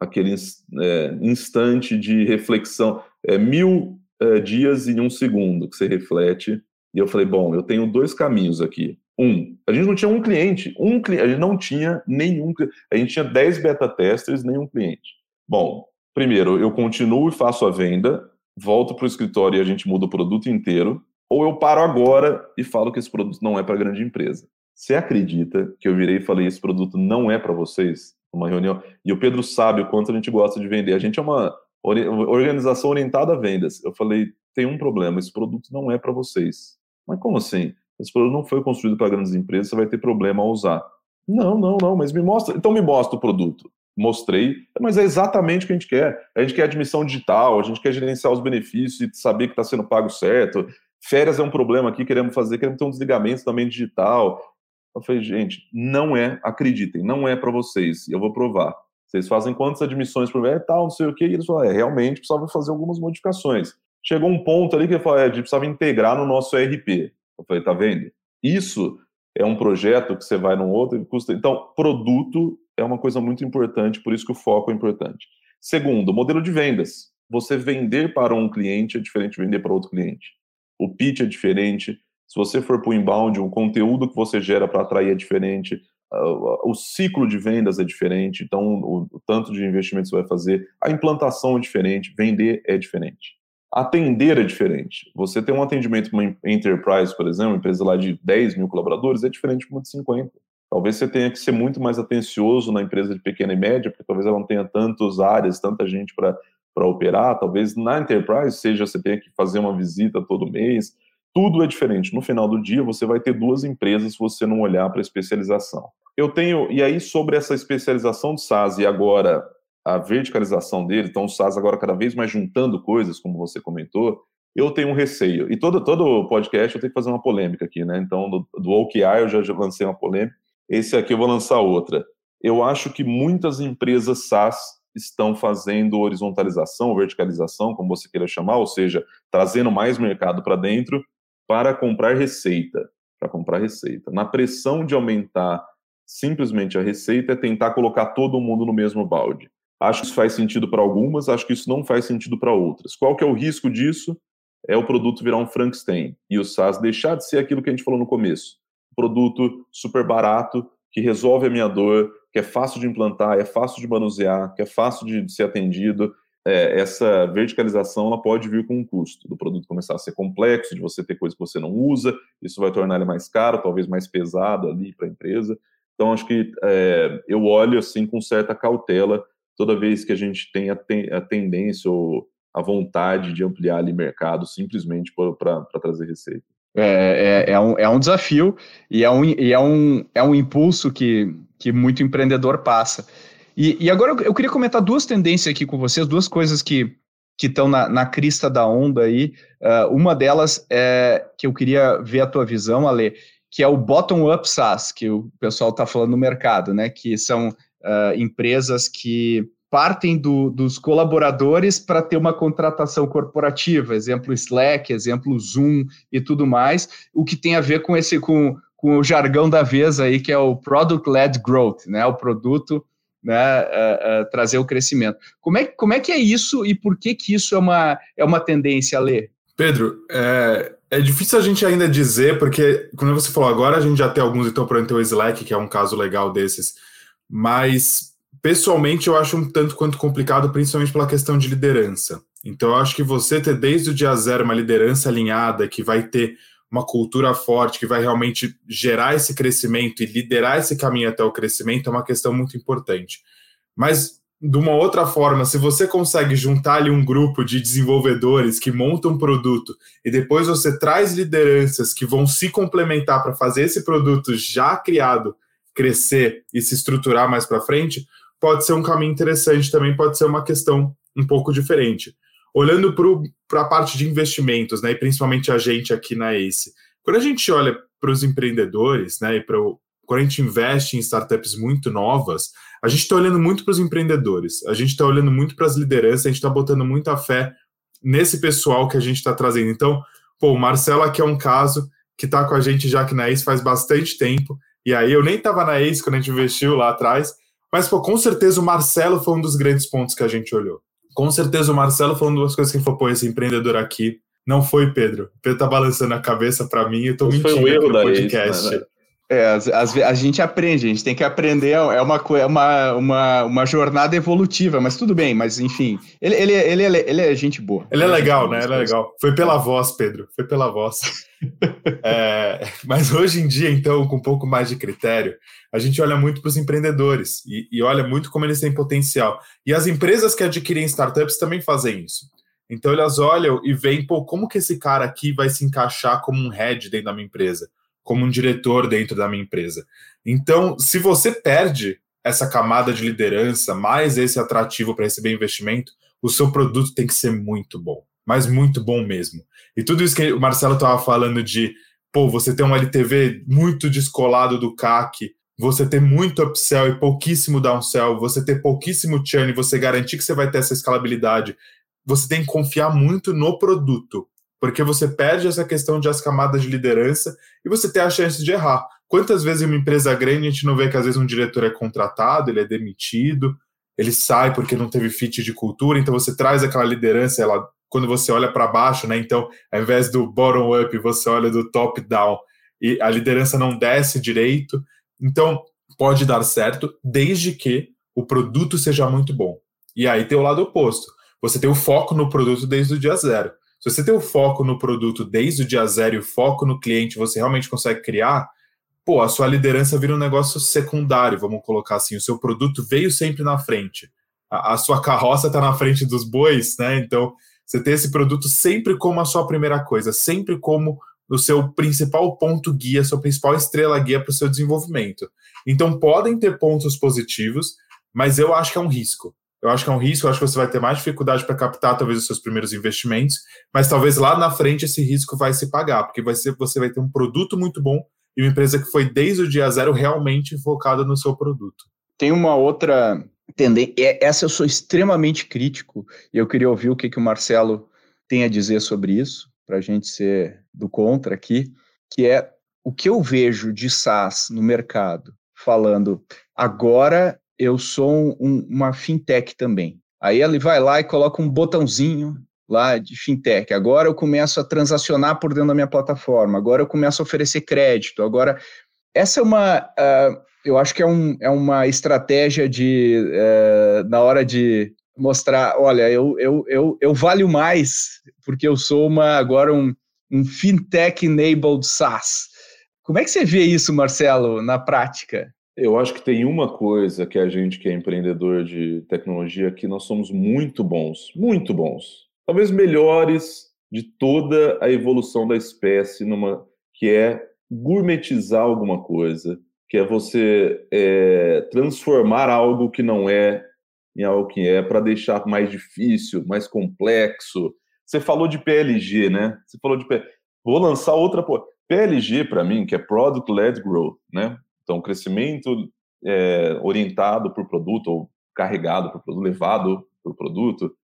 aquele é, instante de reflexão, é, mil é, dias em um segundo que você reflete. E eu falei, bom, eu tenho dois caminhos aqui. Um, a gente não tinha um cliente, um cliente, a gente não tinha nenhum, a gente tinha 10 beta testers, nenhum cliente. Bom, primeiro, eu continuo e faço a venda, volto para o escritório e a gente muda o produto inteiro, ou eu paro agora e falo que esse produto não é para grande empresa. Você acredita que eu virei e falei: esse produto não é para vocês? Uma reunião. E o Pedro sabe o quanto a gente gosta de vender. A gente é uma organização orientada a vendas. Eu falei: tem um problema, esse produto não é para vocês. Mas como assim? Esse produto não foi construído para grandes empresas, você vai ter problema ao usar. Não, não, não, mas me mostra. Então me mostra o produto. Mostrei, mas é exatamente o que a gente quer. A gente quer admissão digital, a gente quer gerenciar os benefícios e saber que está sendo pago certo. Férias é um problema aqui, queremos fazer, queremos ter um desligamento também digital. Eu falei, gente, não é, acreditem, não é para vocês, eu vou provar. Vocês fazem quantas admissões por mês, é, tal, não sei o quê, e eles falaram, é, realmente precisava fazer algumas modificações. Chegou um ponto ali que ele falou, é, a gente precisava integrar no nosso ERP. Eu falei, tá vendo? Isso é um projeto que você vai num outro e custa. Então, produto é uma coisa muito importante, por isso que o foco é importante. Segundo, modelo de vendas. Você vender para um cliente é diferente de vender para outro cliente. O pitch é diferente, se você for para o inbound, o conteúdo que você gera para atrair é diferente, o ciclo de vendas é diferente, então o, tanto de investimento que você vai fazer, a implantação é diferente, vender é diferente. Atender é diferente. Você tem um atendimento uma enterprise, por exemplo, empresa lá de 10 mil colaboradores, é diferente de uma de 50. Talvez você tenha que ser muito mais atencioso na empresa de pequena e média, porque talvez ela não tenha tantas áreas, tanta gente para operar. Talvez na enterprise seja você tenha que fazer uma visita todo mês. Tudo é diferente. No final do dia, você vai ter duas empresas se você não olhar para a especialização. Eu tenho, e aí sobre essa especialização do SaaS e agora a verticalização dele, então o SaaS agora cada vez mais juntando coisas, como você comentou, eu tenho um receio. E todo, todo podcast eu tenho que fazer uma polêmica aqui, né? Então, do, do OKR eu já, já lancei uma polêmica, esse aqui eu vou lançar outra. Eu acho que muitas empresas SaaS estão fazendo horizontalização, verticalização, como você queira chamar, ou seja, trazendo mais mercado para dentro para comprar receita, para comprar receita. Na pressão de aumentar simplesmente a receita é tentar colocar todo mundo no mesmo balde. Acho que isso faz sentido para algumas, acho que isso não faz sentido para outras. Qual que é o risco disso? É o produto virar um Frankenstein e o SaaS deixar de ser aquilo que a gente falou no começo produto super barato, que resolve a minha dor, que é fácil de implantar, é fácil de manusear, que é fácil de ser atendido. É, essa verticalização ela pode vir com um custo do produto começar a ser complexo, de você ter coisas que você não usa, isso vai tornar ele mais caro, talvez mais pesado ali para a empresa. Então, acho que é, eu olho assim com certa cautela toda vez que a gente tem a, ten, a tendência ou a vontade de ampliar ali mercado simplesmente para trazer receita. É, é, é, um, é um desafio e é um, e é um, é um impulso que, que muito empreendedor passa. E, e agora eu, eu queria comentar duas tendências aqui com vocês, duas coisas que que estão na, na, crista da onda aí. Uh, uma delas é que eu queria ver a tua visão, Ale, que é o bottom-up SaaS, que o pessoal está falando no mercado, né? Que são uh, empresas que partem do, dos colaboradores para ter uma contratação corporativa, exemplo Slack, exemplo Zoom e tudo mais, o que tem a ver com esse com, com o jargão da vez aí que é o product led growth, né, o produto né, uh, uh, trazer o crescimento. Como é, como é que é isso e por que que isso é uma, é uma tendência a ler? Pedro, é, é difícil a gente ainda dizer, porque, como você falou agora, a gente já tem alguns, então, por exemplo, o Slack, que é um caso legal desses, mas pessoalmente eu acho um tanto quanto complicado, principalmente pela questão de liderança. Então eu acho que você ter desde o dia zero uma liderança alinhada, que vai ter uma cultura forte, que vai realmente gerar esse crescimento e liderar esse caminho até o crescimento é uma questão muito importante. Mas de uma outra forma, se você consegue juntar ali um grupo de desenvolvedores que montam um produto e depois você traz lideranças que vão se complementar para fazer esse produto já criado crescer e se estruturar mais para frente, pode ser um caminho interessante também, pode ser uma questão um pouco diferente. Olhando para a parte de investimentos, né, e principalmente a gente aqui na ACE, quando a gente olha para os empreendedores, né, e para quando a gente investe em startups muito novas, a gente está olhando muito para os empreendedores, a gente está olhando muito para as lideranças, a gente está botando muita fé nesse pessoal que a gente está trazendo. Então, pô, o Marcelo aqui é um caso que está com a gente já aqui na ACE faz bastante tempo, e aí eu nem estava na ACE quando a gente investiu lá atrás, mas, pô, com certeza o Marcelo foi um dos grandes pontos que a gente olhou. Com certeza o Marcelo foi uma das coisas que falou, pô, esse empreendedor aqui não foi Pedro. O Pedro tá balançando a cabeça para mim e eu tô Isso mentindo foi um erro no podcast. Né? É, as, as, a gente aprende, a gente tem que aprender, é uma, é uma, uma, uma jornada evolutiva, mas tudo bem, mas enfim, ele, ele, ele, ele, ele é gente boa. Ele é legal, né? Ele é legal. Foi pela voz, Pedro, foi pela voz. É, mas hoje em dia, então, com um pouco mais de critério, a gente olha muito para os empreendedores e, e olha muito como eles têm potencial. E as empresas que adquirem startups também fazem isso. Então elas olham e veem, pô, como que esse cara aqui vai se encaixar como um head dentro da minha empresa? como um diretor dentro da minha empresa. Então, se você perde essa camada de liderança, mais esse atrativo para receber investimento, o seu produto tem que ser muito bom, mas muito bom mesmo. E tudo isso que o Marcelo estava falando de, pô, você ter um LTV muito descolado do CAC, você ter muito upsell e pouquíssimo downsell, você ter pouquíssimo churn, você garantir que você vai ter essa escalabilidade, você tem que confiar muito no produto porque você perde essa questão de as camadas de liderança e você tem a chance de errar. Quantas vezes em uma empresa grande a gente não vê que às vezes um diretor é contratado, ele é demitido, ele sai porque não teve fit de cultura, então você traz aquela liderança, ela quando você olha para baixo, né? Então, ao invés do bottom up, você olha do top down e a liderança não desce direito. Então, pode dar certo desde que o produto seja muito bom. E aí tem o lado oposto você tem o foco no produto desde o dia zero. Se você tem o foco no produto desde o dia zero e o foco no cliente, você realmente consegue criar, pô, a sua liderança vira um negócio secundário, vamos colocar assim. O seu produto veio sempre na frente. A, a sua carroça está na frente dos bois, né? Então, você tem esse produto sempre como a sua primeira coisa, sempre como o seu principal ponto guia, sua principal estrela guia para o seu desenvolvimento. Então, podem ter pontos positivos, mas eu acho que é um risco. Eu acho que é um risco, eu acho que você vai ter mais dificuldade para captar talvez os seus primeiros investimentos, mas talvez lá na frente esse risco vai se pagar, porque vai ser, você vai ter um produto muito bom e uma empresa que foi desde o dia zero realmente focada no seu produto. Tem uma outra tendência, essa eu sou extremamente crítico, e eu queria ouvir o que, que o Marcelo tem a dizer sobre isso, para a gente ser do contra aqui, que é o que eu vejo de SaaS no mercado, falando agora eu sou um, uma fintech também. Aí ele vai lá e coloca um botãozinho lá de fintech. Agora eu começo a transacionar por dentro da minha plataforma. Agora eu começo a oferecer crédito. Agora, essa é uma, uh, eu acho que é, um, é uma estratégia de, uh, na hora de mostrar, olha, eu, eu, eu, eu valho mais porque eu sou uma agora um, um fintech enabled SaaS. Como é que você vê isso, Marcelo, na prática? Eu acho que tem uma coisa que a gente que é empreendedor de tecnologia que nós somos muito bons, muito bons, talvez melhores de toda a evolução da espécie, numa que é gourmetizar alguma coisa, que é você é, transformar algo que não é em algo que é para deixar mais difícil, mais complexo. Você falou de PLG, né? Você falou de vou lançar outra PLG para mim, que é Product Led Growth, né? Então, crescimento é, orientado por produto, ou carregado por produto, levado por produto.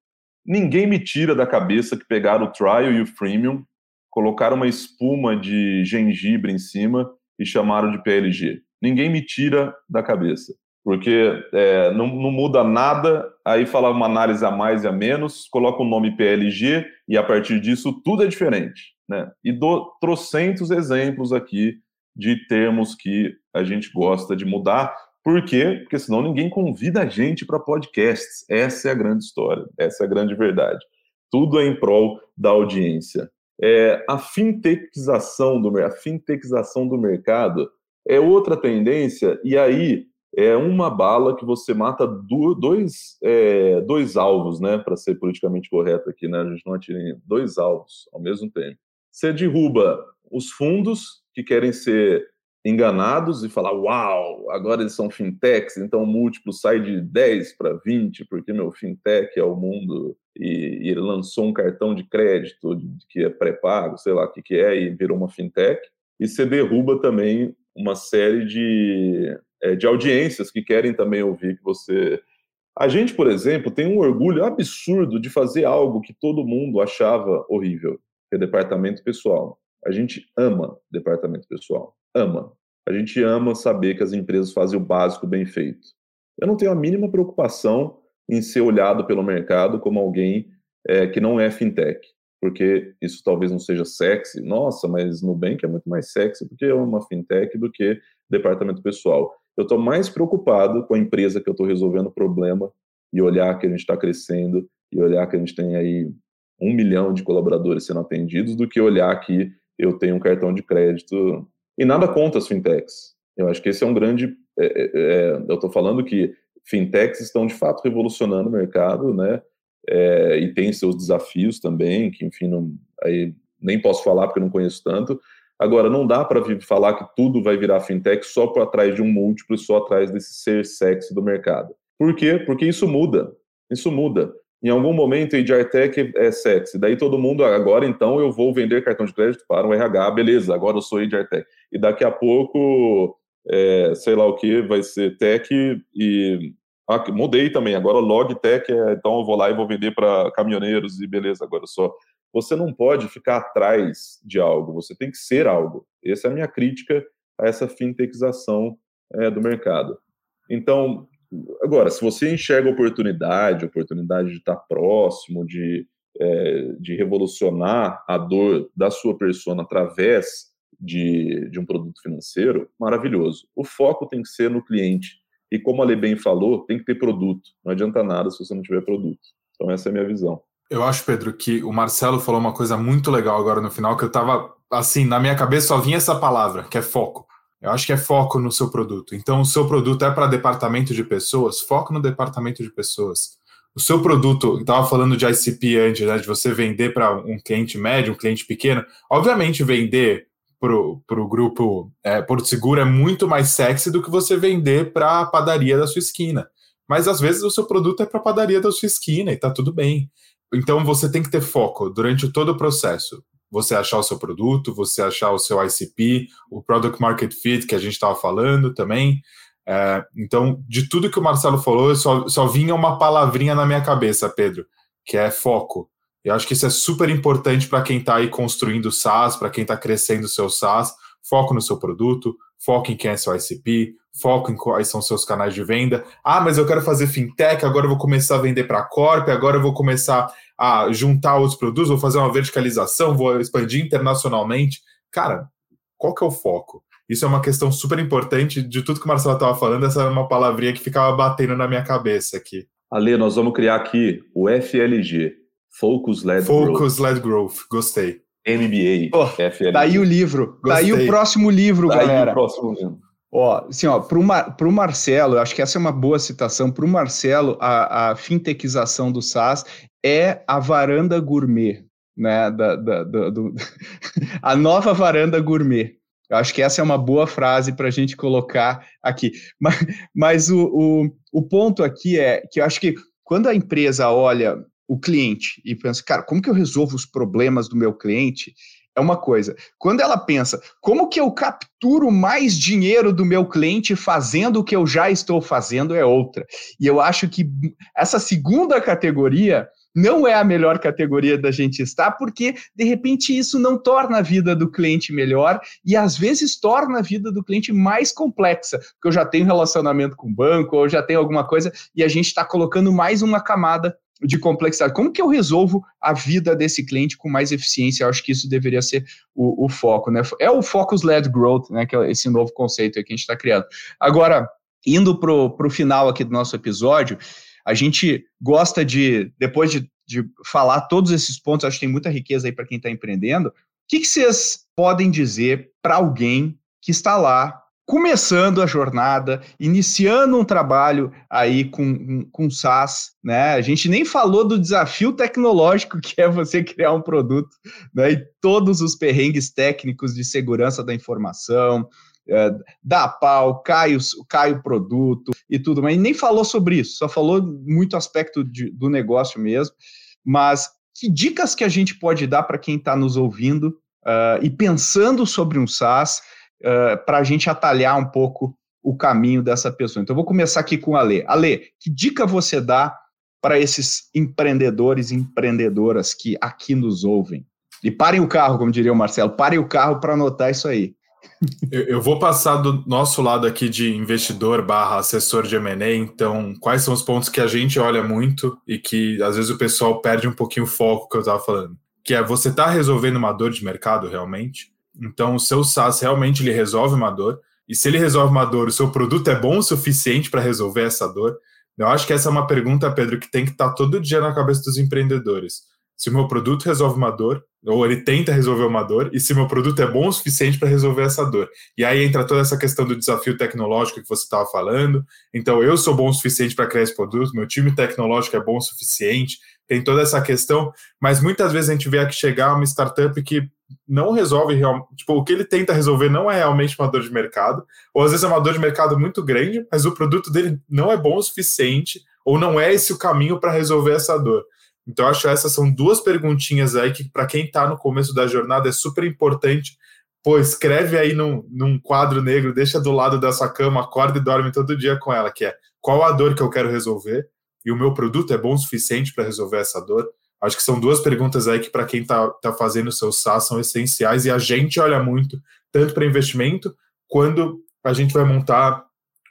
Ninguém me tira da cabeça que pegaram o trial e o freemium, colocaram uma espuma de gengibre em cima e chamaram de PLG. Ninguém me tira da cabeça, porque é, não, não, muda nada. Aí fala uma análise a mais e a menos, coloca o nome PLG e a partir disso tudo é diferente. Né? E dou trocentos exemplos aqui de termos que a gente gosta de mudar. Por quê? Porque senão ninguém convida a gente para podcasts. Essa é a grande história, essa é a grande verdade. Tudo é em prol da audiência. É, a fintechização do, a fintechização do mercado é outra tendência, e aí é uma bala que você mata do, dois, é, dois alvos, né? Para ser politicamente correto aqui, né? A gente não atira em dois alvos ao mesmo tempo. Você derruba os fundos que querem ser enganados e falar: uau, agora eles são fintechs, então o múltiplo sai de 10 para 20, porque meu fintech é o mundo e, e ele lançou um cartão de crédito que é pré-pago, sei lá o que, que é, e virou uma fintech. E você derruba também uma série de, é, de audiências que querem também ouvir que você. A gente, por exemplo, tem um orgulho absurdo de fazer algo que todo mundo achava horrível, que é departamento pessoal. A gente ama departamento pessoal, ama. A gente ama saber que as empresas fazem o básico bem feito. Eu não tenho a mínima preocupação em ser olhado pelo mercado como alguém é, que não é fintech, porque isso talvez não seja sexy. Nossa, mas Nubank é muito mais sexy porque é uma fintech do que departamento pessoal. Eu estou mais preocupado com a empresa que eu estou resolvendo o problema e olhar que a gente está crescendo e olhar que a gente tem aí um milhão de colaboradores sendo atendidos do que olhar que eu tenho um cartão de crédito. E nada contra as fintechs. Eu acho que esse é um grande. É, é, é eu estou falando que fintechs estão de fato revolucionando o mercado, né? É, e tem seus desafios também, que enfim, não, aí nem posso falar porque não conheço tanto. Agora, não dá para falar que tudo vai virar fintech só por atrás de um múltiplo, só atrás desse ser sexy do mercado. Por quê? Porque isso muda. Isso muda. Em algum momento, HR Tech é sexy. Daí todo mundo, agora então eu vou vender cartão de crédito para o RH, beleza, agora eu sou HR. E daqui a pouco, é, sei lá o que, vai ser Tech e. Ah, mudei também, agora Log Tech, é, então eu vou lá e vou vender para caminhoneiros e beleza, agora sou. Você não pode ficar atrás de algo, você tem que ser algo. Essa é a minha crítica a essa fintechização é, do mercado. Então, Agora, se você enxerga oportunidade, oportunidade de estar próximo, de, é, de revolucionar a dor da sua persona através de, de um produto financeiro, maravilhoso. O foco tem que ser no cliente. E como a Lê bem falou, tem que ter produto. Não adianta nada se você não tiver produto. Então, essa é a minha visão. Eu acho, Pedro, que o Marcelo falou uma coisa muito legal agora no final, que eu estava assim, na minha cabeça só vinha essa palavra, que é foco. Eu acho que é foco no seu produto. Então, o seu produto é para departamento de pessoas, foco no departamento de pessoas. O seu produto, estava falando de ICP antes, né, de você vender para um cliente médio, um cliente pequeno. Obviamente, vender para o grupo é, Porto Seguro é muito mais sexy do que você vender para a padaria da sua esquina. Mas às vezes o seu produto é para a padaria da sua esquina e está tudo bem. Então você tem que ter foco durante todo o processo você achar o seu produto, você achar o seu ICP, o Product Market Fit que a gente estava falando também. É, então, de tudo que o Marcelo falou, só, só vinha uma palavrinha na minha cabeça, Pedro, que é foco. Eu acho que isso é super importante para quem está aí construindo SaaS, para quem está crescendo o seu SaaS. Foco no seu produto, foco em quem é seu ICP, foco em quais são seus canais de venda. Ah, mas eu quero fazer fintech, agora eu vou começar a vender para a Corp, agora eu vou começar a juntar outros produtos, vou fazer uma verticalização, vou expandir internacionalmente. Cara, qual que é o foco? Isso é uma questão super importante de tudo que o Marcelo estava falando, essa é uma palavrinha que ficava batendo na minha cabeça aqui. Ale, nós vamos criar aqui o FLG, Focus Led Focus Growth. Focus Led Growth, gostei. MBA, oh, FLG. Daí o livro, gostei. daí o próximo livro, daí galera. o próximo livro. Ó, assim, ó, para o Mar, Marcelo, eu acho que essa é uma boa citação. Para o Marcelo, a, a fintechização do SaaS é a varanda gourmet, né? Da, da, da do, a nova varanda gourmet. Eu acho que essa é uma boa frase para a gente colocar aqui. Mas, mas o, o, o ponto aqui é que eu acho que quando a empresa olha o cliente e pensa, cara, como que eu resolvo os problemas do meu cliente? é uma coisa. Quando ela pensa, como que eu capturo mais dinheiro do meu cliente fazendo o que eu já estou fazendo, é outra. E eu acho que essa segunda categoria não é a melhor categoria da gente estar, porque de repente isso não torna a vida do cliente melhor e às vezes torna a vida do cliente mais complexa, porque eu já tenho relacionamento com o banco, ou já tenho alguma coisa e a gente está colocando mais uma camada de complexidade. Como que eu resolvo a vida desse cliente com mais eficiência? Eu acho que isso deveria ser o, o foco, né? É o Focus-Led Growth, né? Que é esse novo conceito que a gente está criando. Agora, indo para o final aqui do nosso episódio, a gente gosta de, depois de, de falar todos esses pontos, acho que tem muita riqueza aí para quem está empreendendo. O que, que vocês podem dizer para alguém que está lá começando a jornada, iniciando um trabalho aí com, com SaaS, né? A gente nem falou do desafio tecnológico que é você criar um produto, né? E todos os perrengues técnicos de segurança da informação, é, dá pau, cai o, cai o produto e tudo, mas nem falou sobre isso, só falou muito aspecto de, do negócio mesmo. Mas que dicas que a gente pode dar para quem está nos ouvindo uh, e pensando sobre um SaaS uh, para a gente atalhar um pouco o caminho dessa pessoa? Então, eu vou começar aqui com a Lê. Ale, que dica você dá para esses empreendedores e empreendedoras que aqui nos ouvem? E parem o carro, como diria o Marcelo, parem o carro para anotar isso aí. Eu, eu, vou passar do nosso lado aqui de investidor barra assessor de M&A, então quais são os pontos que a gente olha muito e que às vezes o pessoal perde um pouquinho o foco que eu estava falando, que é você está resolvendo uma dor de mercado realmente? Então o seu SaaS realmente ele resolve uma dor, e se ele resolve uma dor, o seu produto é bom o suficiente para resolver essa dor? Eu acho que essa é uma pergunta, Pedro, que tem que estar tá todo dia na cabeça dos empreendedores. Se o meu produto resolve uma dor, ou ele tenta resolver uma dor, e se meu produto é bom o suficiente para resolver essa dor. E aí entra toda essa questão do desafio tecnológico que você estava falando. Então, eu sou bom o suficiente para criar esse produto, meu time tecnológico é bom o suficiente, tem toda essa questão, mas muitas vezes a gente vê aqui chegar uma startup que não resolve realmente, tipo, o que ele tenta resolver não é realmente uma dor de mercado, ou às vezes é uma dor de mercado muito grande, mas o produto dele não é bom o suficiente, ou não é esse o caminho para resolver essa dor. Então, acho que essas são duas perguntinhas aí que, para quem está no começo da jornada, é super importante. Pô, escreve aí num, num quadro negro, deixa do lado da sua cama, acorda e dorme todo dia com ela, que é qual a dor que eu quero resolver e o meu produto é bom o suficiente para resolver essa dor? Acho que são duas perguntas aí que, para quem está tá fazendo o seu SaaS, são essenciais e a gente olha muito, tanto para investimento, quando a gente vai montar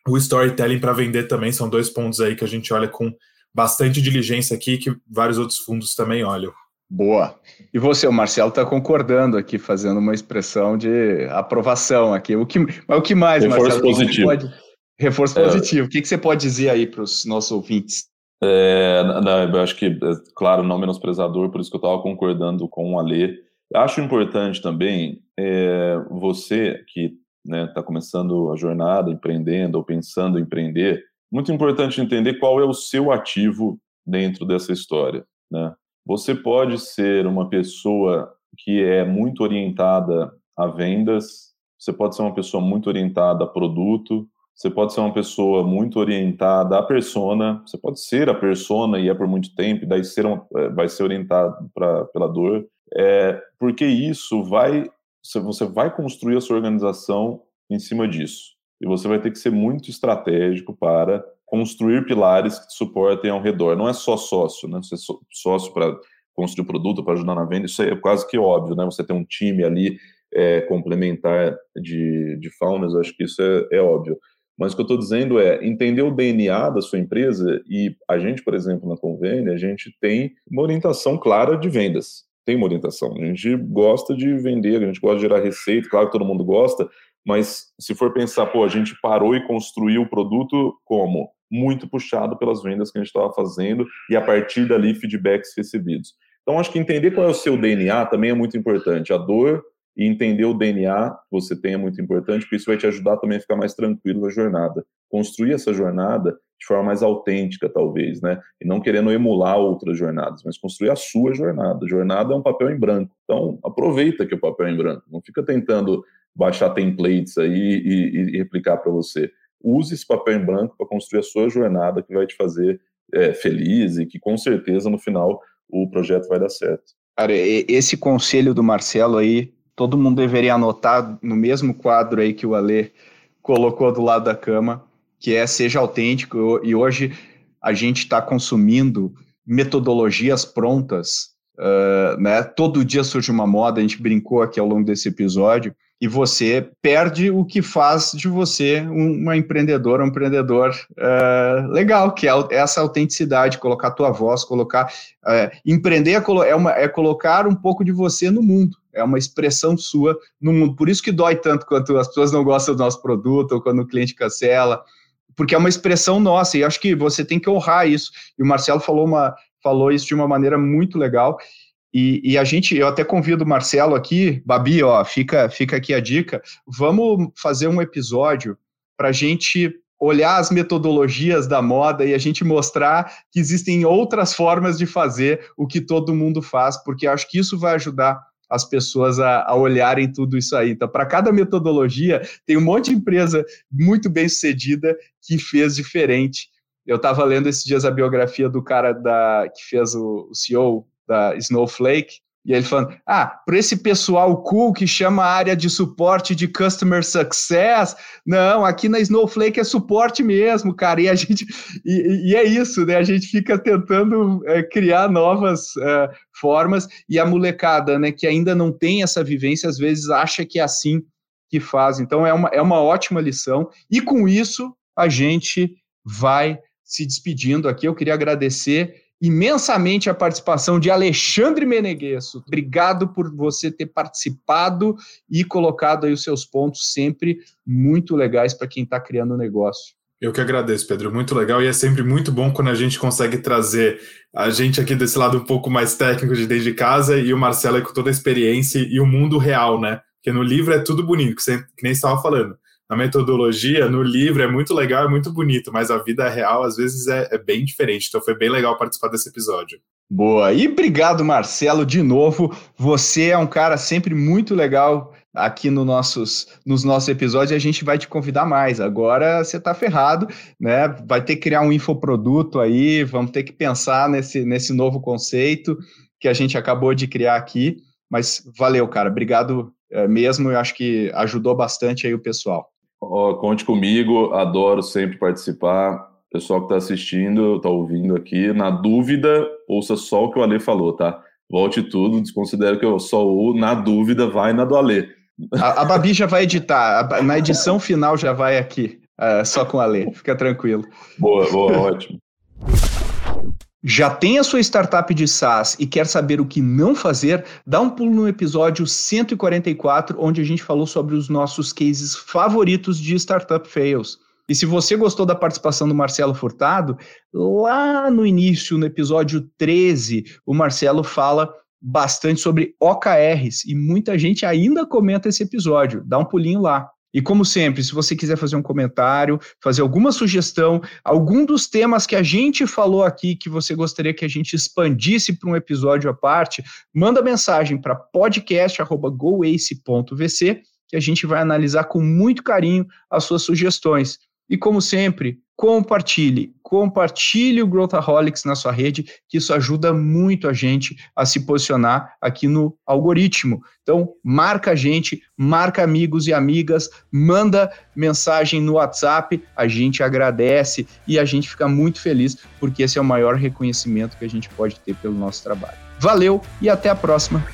o storytelling para vender também. São dois pontos aí que a gente olha com bastante diligência aqui que vários outros fundos também olham. Boa. E você, o Marcelo está concordando aqui, fazendo uma expressão de aprovação aqui. O que, mas o que mais, Reforço Marcelo? Positivo. Pode... Reforço é. positivo. O que, que você pode dizer aí para os nossos ouvintes? É, não, eu acho que, é, claro, não menosprezador, por isso que eu estava concordando com o Alê. Acho importante também é, você que está né, tá começando a jornada, empreendendo ou pensando em empreender, muito importante entender qual é o seu ativo dentro dessa história. Né? Você pode ser uma pessoa que é muito orientada a vendas, você pode ser uma pessoa muito orientada a produto, você pode ser uma pessoa muito orientada à persona, você pode ser a persona e é por muito tempo, e daí ser uma, é, vai ser orientado pra, pela dor, é, porque isso vai, você vai construir a sua organização em cima disso. E você vai ter que ser muito estratégico para construir pilares que te suportem ao redor. Não é só sócio, né? Ser sócio para construir o produto, para ajudar na venda, isso é quase que óbvio, né? Você tem um time ali é, complementar de, de founders, acho que isso é, é óbvio. Mas o que eu estou dizendo é entender o DNA da sua empresa e a gente, por exemplo, na Convênia, a gente tem uma orientação clara de vendas. Tem uma orientação. A gente gosta de vender, a gente gosta de gerar receita, claro que todo mundo gosta, mas se for pensar, pô, a gente parou e construiu o produto como? Muito puxado pelas vendas que a gente estava fazendo e a partir dali feedbacks recebidos. Então, acho que entender qual é o seu DNA também é muito importante. A dor e entender o DNA que você tem é muito importante, porque isso vai te ajudar também a ficar mais tranquilo na jornada. Construir essa jornada de forma mais autêntica, talvez, né? E não querendo emular outras jornadas, mas construir a sua jornada. Jornada é um papel em branco. Então, aproveita que o papel é em branco. Não fica tentando baixar templates aí e, e replicar para você. Use esse papel em branco para construir a sua jornada que vai te fazer é, feliz e que com certeza no final o projeto vai dar certo. Cara, esse conselho do Marcelo aí, todo mundo deveria anotar no mesmo quadro aí que o Alê colocou do lado da cama, que é seja autêntico. E hoje a gente está consumindo metodologias prontas, uh, né? Todo dia surge uma moda, a gente brincou aqui ao longo desse episódio, e você perde o que faz de você uma empreendedora, um empreendedor uh, legal, que é essa autenticidade, colocar tua voz, colocar uh, empreender é, é, uma, é colocar um pouco de você no mundo, é uma expressão sua no mundo. Por isso que dói tanto quando as pessoas não gostam do nosso produto ou quando o cliente cancela, porque é uma expressão nossa e acho que você tem que honrar isso. E o Marcelo falou uma falou isso de uma maneira muito legal. E, e, a gente, eu até convido o Marcelo aqui, Babi, ó, fica, fica aqui a dica. Vamos fazer um episódio para a gente olhar as metodologias da moda e a gente mostrar que existem outras formas de fazer o que todo mundo faz, porque acho que isso vai ajudar as pessoas a, a olharem tudo isso aí. Então, para cada metodologia, tem um monte de empresa muito bem sucedida que fez diferente. Eu estava lendo esses dias a biografia do cara da, que fez o, o CEO da Snowflake, e ele falando, ah, para esse pessoal cool que chama a área de suporte de customer success, não, aqui na Snowflake é suporte mesmo, cara, e a gente, e, e é isso, né, a gente fica tentando é, criar novas é, formas, e a molecada, né, que ainda não tem essa vivência, às vezes acha que é assim que faz, então é uma, é uma ótima lição, e com isso a gente vai se despedindo aqui, eu queria agradecer imensamente a participação de Alexandre Meneguesso. Obrigado por você ter participado e colocado aí os seus pontos sempre muito legais para quem está criando negócio. Eu que agradeço, Pedro. Muito legal e é sempre muito bom quando a gente consegue trazer a gente aqui desse lado um pouco mais técnico de desde de casa e o Marcelo com toda a experiência e o mundo real, né? Porque no livro é tudo bonito, que nem estava falando na metodologia, no livro é muito legal, é muito bonito, mas a vida real às vezes é, é, bem diferente. Então foi bem legal participar desse episódio. Boa, e obrigado, Marcelo, de novo. Você é um cara sempre muito legal aqui no nossos, nos nossos episódios e a gente vai te convidar mais. Agora você está ferrado, né? Vai ter que criar um infoproduto aí, vamos ter que pensar nesse, nesse novo conceito que a gente acabou de criar aqui. Mas valeu, cara. Obrigado é, mesmo. Eu acho que ajudou bastante aí o pessoal. Oh, conte comigo, adoro sempre participar. Pessoal que está assistindo, está ouvindo aqui, na dúvida, ouça só o que o Ale falou, tá? Volte tudo, desconsidere que eu só o na dúvida, vai na do Ale. A, a Babi já vai editar, a, na edição final já vai aqui, uh, só com o Ale, fica tranquilo. Boa, boa, ótimo. Já tem a sua startup de SaaS e quer saber o que não fazer? Dá um pulo no episódio 144, onde a gente falou sobre os nossos cases favoritos de startup fails. E se você gostou da participação do Marcelo Furtado, lá no início, no episódio 13, o Marcelo fala bastante sobre OKRs e muita gente ainda comenta esse episódio. Dá um pulinho lá. E como sempre, se você quiser fazer um comentário, fazer alguma sugestão, algum dos temas que a gente falou aqui que você gostaria que a gente expandisse para um episódio à parte, manda mensagem para podcast@goace.vc que a gente vai analisar com muito carinho as suas sugestões. E como sempre, compartilhe, compartilhe o Growthaholics na sua rede, que isso ajuda muito a gente a se posicionar aqui no algoritmo. Então, marca a gente, marca amigos e amigas, manda mensagem no WhatsApp, a gente agradece e a gente fica muito feliz, porque esse é o maior reconhecimento que a gente pode ter pelo nosso trabalho. Valeu e até a próxima.